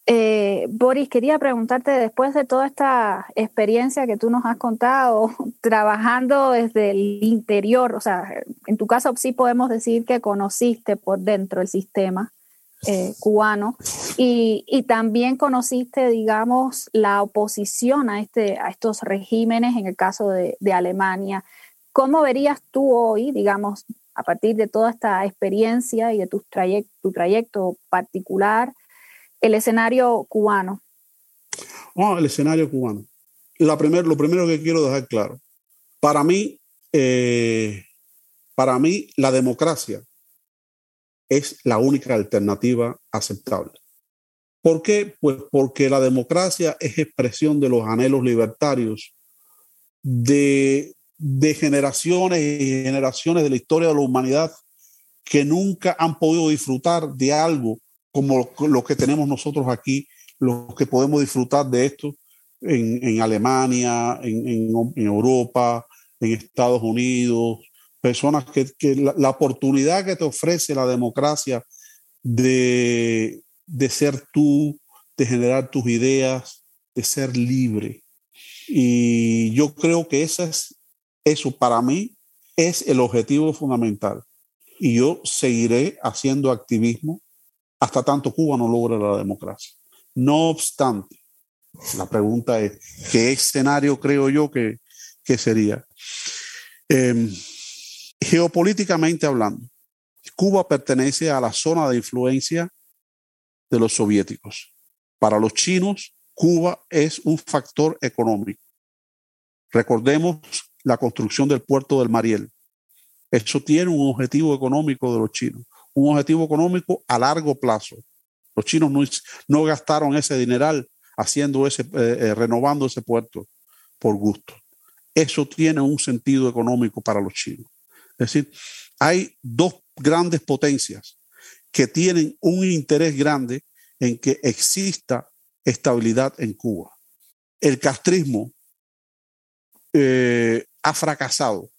Eh, Boris, quería preguntarte, después de toda esta experiencia que tú nos has contado, trabajando desde el interior, o sea, en tu caso sí podemos decir que conociste por dentro el sistema eh, cubano y, también conociste, digamos, la oposición a, este, a estos regímenes, en el caso de, Alemania. ¿Cómo verías tú hoy, digamos, a partir de toda esta experiencia y de tu trayecto particular, el escenario cubano? Oh, el escenario cubano. Primer, lo primero que quiero dejar claro, para mí, eh, para mí la democracia es la única alternativa aceptable. ¿Por qué? Pues porque la democracia es expresión de los anhelos libertarios de, de generaciones y generaciones de la historia de la humanidad que nunca han podido disfrutar de algo como lo que tenemos nosotros aquí, los que podemos disfrutar de esto en, en Alemania, en, en, en, Europa, en Estados Unidos, personas que, que la, la, oportunidad que te ofrece la democracia de, de ser tú, de generar tus ideas, de ser libre. Y yo creo que esa es eso para mí es el objetivo fundamental. Y yo seguiré haciendo activismo hasta tanto Cuba no logre la democracia. No obstante, la pregunta es, ¿qué escenario creo yo que, que sería? Eh, geopolíticamente hablando, Cuba pertenece a la zona de influencia de los soviéticos. Para los chinos, Cuba es un factor económico. Recordemos la construcción del puerto del Mariel. Eso tiene un objetivo económico de los chinos, un objetivo económico a largo plazo. Los chinos no, gastaron ese dineral haciendo ese, eh, eh, renovando ese puerto por gusto. Eso tiene un sentido económico para los chinos. Es decir, hay dos grandes potencias que tienen un interés grande en que exista estabilidad en Cuba. El castrismo eh, ha fracasado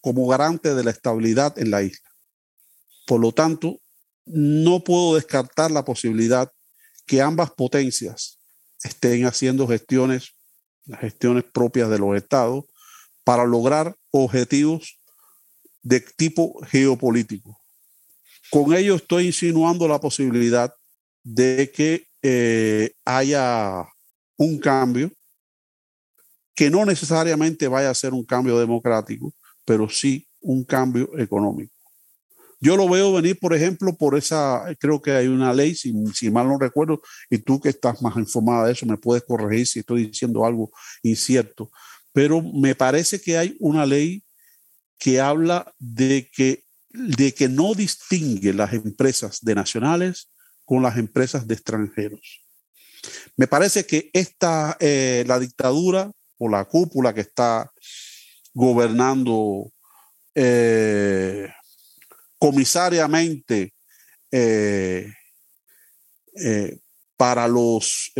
como garante de la estabilidad en la isla. Por lo tanto, no puedo descartar la posibilidad que ambas potencias estén haciendo gestiones, gestiones propias de los estados para lograr objetivos de tipo geopolítico. Con ello estoy insinuando la posibilidad de que eh, haya un cambio que no necesariamente vaya a ser un cambio democrático, pero sí un cambio económico. Yo lo veo venir, por ejemplo, por esa, creo que hay una ley, si, mal no recuerdo, y tú que estás más informada de eso, me puedes corregir si estoy diciendo algo incierto, pero me parece que hay una ley que habla de que de que no distingue las empresas de nacionales con las empresas de extranjeros. Me parece que esta, eh, la dictadura o la cúpula que está gobernando eh, comisariamente eh, para los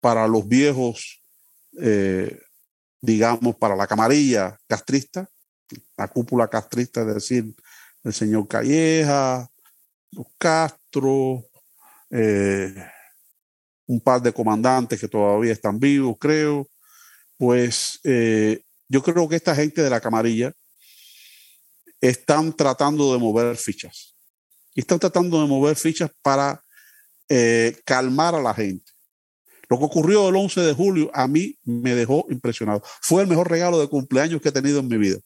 para los viejos digamos para la camarilla castrista la cúpula castrista es decir el señor Calleja los Castro eh, un par de comandantes que todavía están vivos, creo. Pues eh, yo creo que esta gente de la camarilla están tratando de mover fichas. Y están tratando de mover fichas para eh, calmar a la gente. Lo que ocurrió el 11 de julio a mí me dejó impresionado. Fue el mejor regalo de cumpleaños que he tenido en mi vida.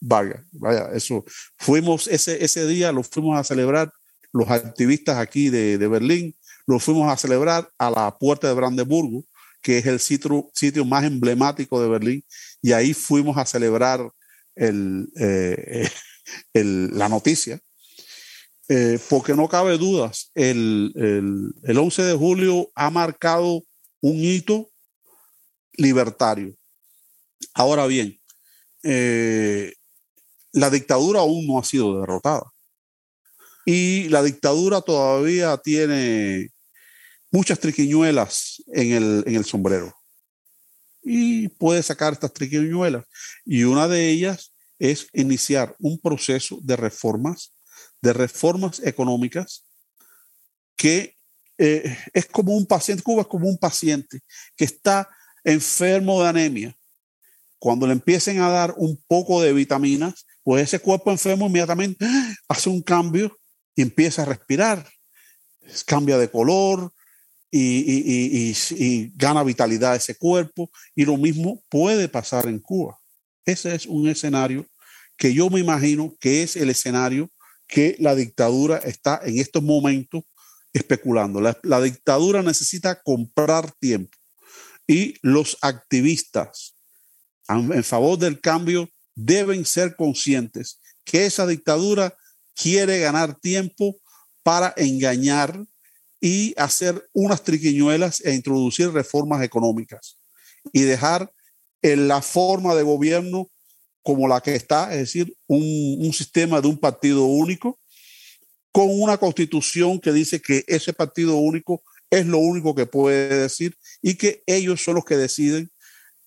Vaya, vaya, eso. Fuimos ese, ese día, lo fuimos a celebrar los activistas aquí de, Berlín, lo fuimos a celebrar a la puerta de Brandeburgo, que es el sitio, sitio más emblemático de Berlín, y ahí fuimos a celebrar el, eh, la noticia. Eh, porque no cabe dudas, el, el, 11 de julio ha marcado un hito libertario. Ahora bien, eh, la dictadura aún no ha sido derrotada. Y la dictadura todavía tiene muchas triquiñuelas en el, en el sombrero. Y puede sacar estas triquiñuelas. Y una de ellas es iniciar un proceso de reformas, de reformas económicas, que eh, es como un paciente, Cuba es como un paciente que está enfermo de anemia. Cuando le empiecen a dar un poco de vitaminas, pues ese cuerpo enfermo inmediatamente hace un cambio y empieza a respirar, cambia de color y, gana vitalidad ese cuerpo. Y lo mismo puede pasar en Cuba. Ese es un escenario que yo me imagino que es el escenario que la dictadura está en estos momentos especulando. La, dictadura necesita comprar tiempo y los activistas en favor del cambio deben ser conscientes que esa dictadura quiere ganar tiempo para engañar y hacer unas triquiñuelas e introducir reformas económicas y dejar en la forma de gobierno como la que está, es decir, un, sistema de un partido único con una constitución que dice que ese partido único es lo único que puede decir y que ellos son los que deciden,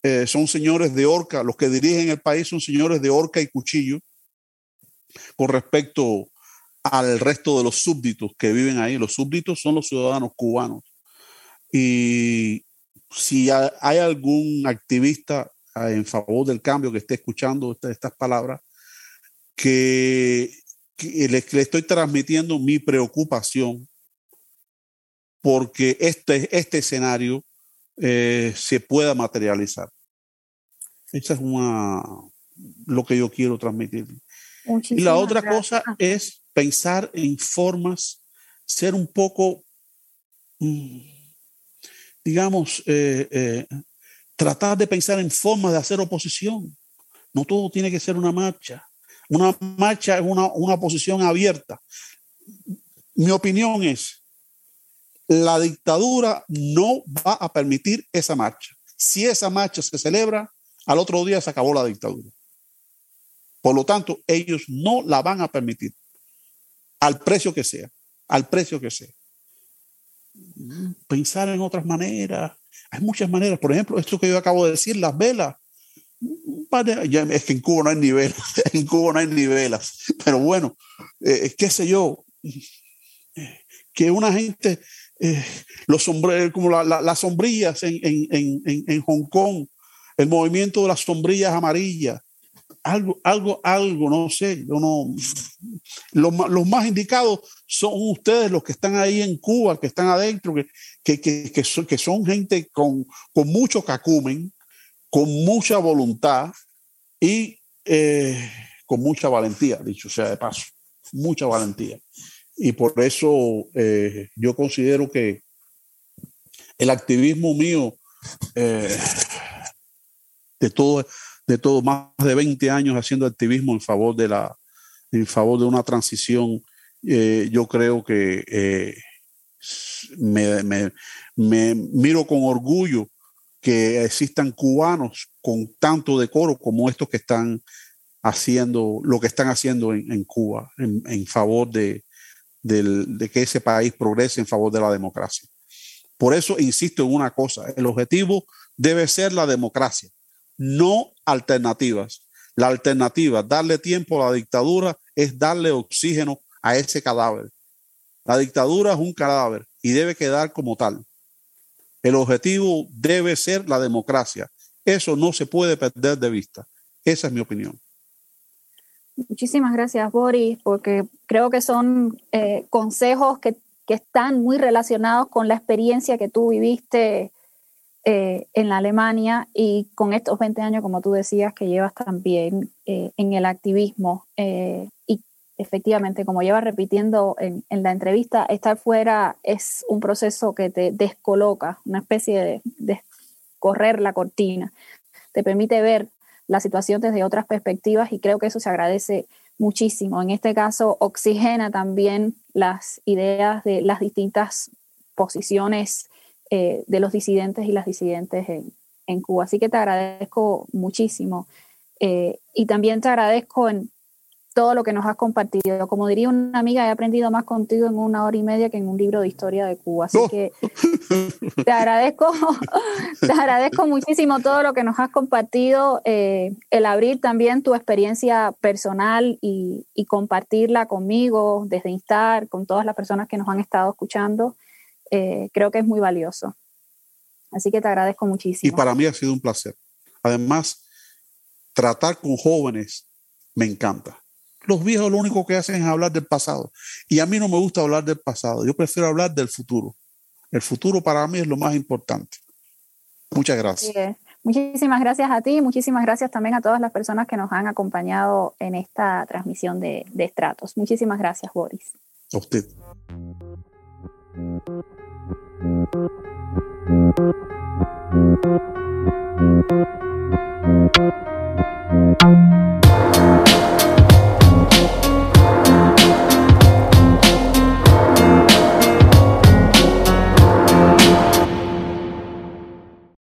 eh, son señores de horca, los que dirigen el país son señores de horca y cuchillo con respecto al resto de los súbditos que viven ahí. Los súbditos son los ciudadanos cubanos. Y si hay algún activista ah, en favor del cambio que esté escuchando estas palabras, que, le, estoy transmitiendo mi preocupación porque este, este escenario eh, se pueda materializar. Esa es una, lo que yo quiero transmitir y la otra cosa es pensar en formas, ser un poco, mm, digamos, eh, eh, tratar de pensar en formas de hacer oposición. No todo tiene que ser una marcha. Una marcha es una, una oposición abierta. Mi opinión es, la dictadura no va a permitir esa marcha. Si esa marcha se celebra, al otro día se acabó la dictadura. Por lo tanto, ellos no la van a permitir, al precio que sea, al precio que sea. Pensar en otras maneras. Hay muchas maneras. Por ejemplo, esto que yo acabo de decir, las velas. Es que en Cuba no hay ni velas, en Cuba no hay ni velas. Pero bueno, eh, qué sé yo, que una gente, eh, los sombreros, como las sombrillas en, en Hong Kong, el movimiento de las sombrillas amarillas, algo, algo, algo, no sé, yo no. Los, más indicados son ustedes, los que están ahí en Cuba, que están adentro, que, que, que, son, que son, gente con, con, mucho cacumen, con mucha voluntad y eh, con mucha valentía, dicho sea de paso, mucha valentía. Y por eso eh, yo considero que el activismo mío eh, de todo de todo, más de 20 años haciendo activismo en favor de, la, en favor de una transición. Eh, yo creo que eh, me, me, miro con orgullo que existan cubanos con tanto decoro como estos que están haciendo lo que están haciendo en, Cuba en, favor de, de, que ese país progrese en favor de la democracia. Por eso insisto en una cosa, el objetivo debe ser la democracia, no alternativas. La alternativa, darle tiempo a la dictadura, es darle oxígeno a ese cadáver. La dictadura es un cadáver y debe quedar como tal. El objetivo debe ser la democracia. Eso no se puede perder de vista. Esa es mi opinión. Muchísimas gracias, Boris, porque creo que son eh, consejos que, están muy relacionados con la experiencia que tú viviste eh, en la Alemania y con estos 20 años, como tú decías, que llevas también eh, en el activismo. y efectivamente, como llevas repitiendo en, en, la entrevista, estar fuera es un proceso que te descoloca, una especie de, de correr la cortina. Te permite ver la situación desde otras perspectivas y creo que eso se agradece muchísimo. En este caso, oxigena también las ideas de las distintas posiciones eh, de los disidentes y las disidentes en, en, Cuba. Así que te agradezco muchísimo. Eh, y también te agradezco en todo lo que nos has compartido. Como diría una amiga, he aprendido más contigo en una hora y media que en un libro de historia de Cuba. Así que te agradezco, te agradezco muchísimo todo lo que nos has compartido, eh, el abrir también tu experiencia personal y, compartirla conmigo desde Instar, con todas las personas que nos han estado escuchando. Eh, creo que es muy valioso. Así que te agradezco muchísimo. Y para mí ha sido un placer. Además, tratar con jóvenes me encanta los viejos lo único que hacen es hablar del pasado. Y a mí no me gusta hablar del pasado, yo prefiero hablar del futuro. El futuro para mí es lo más importante. Muchas gracias. Muchísimas gracias a ti, muchísimas gracias también a todas las personas que nos han acompañado en esta transmisión de, de Estratos. Muchísimas gracias, Boris. A usted. Thank you.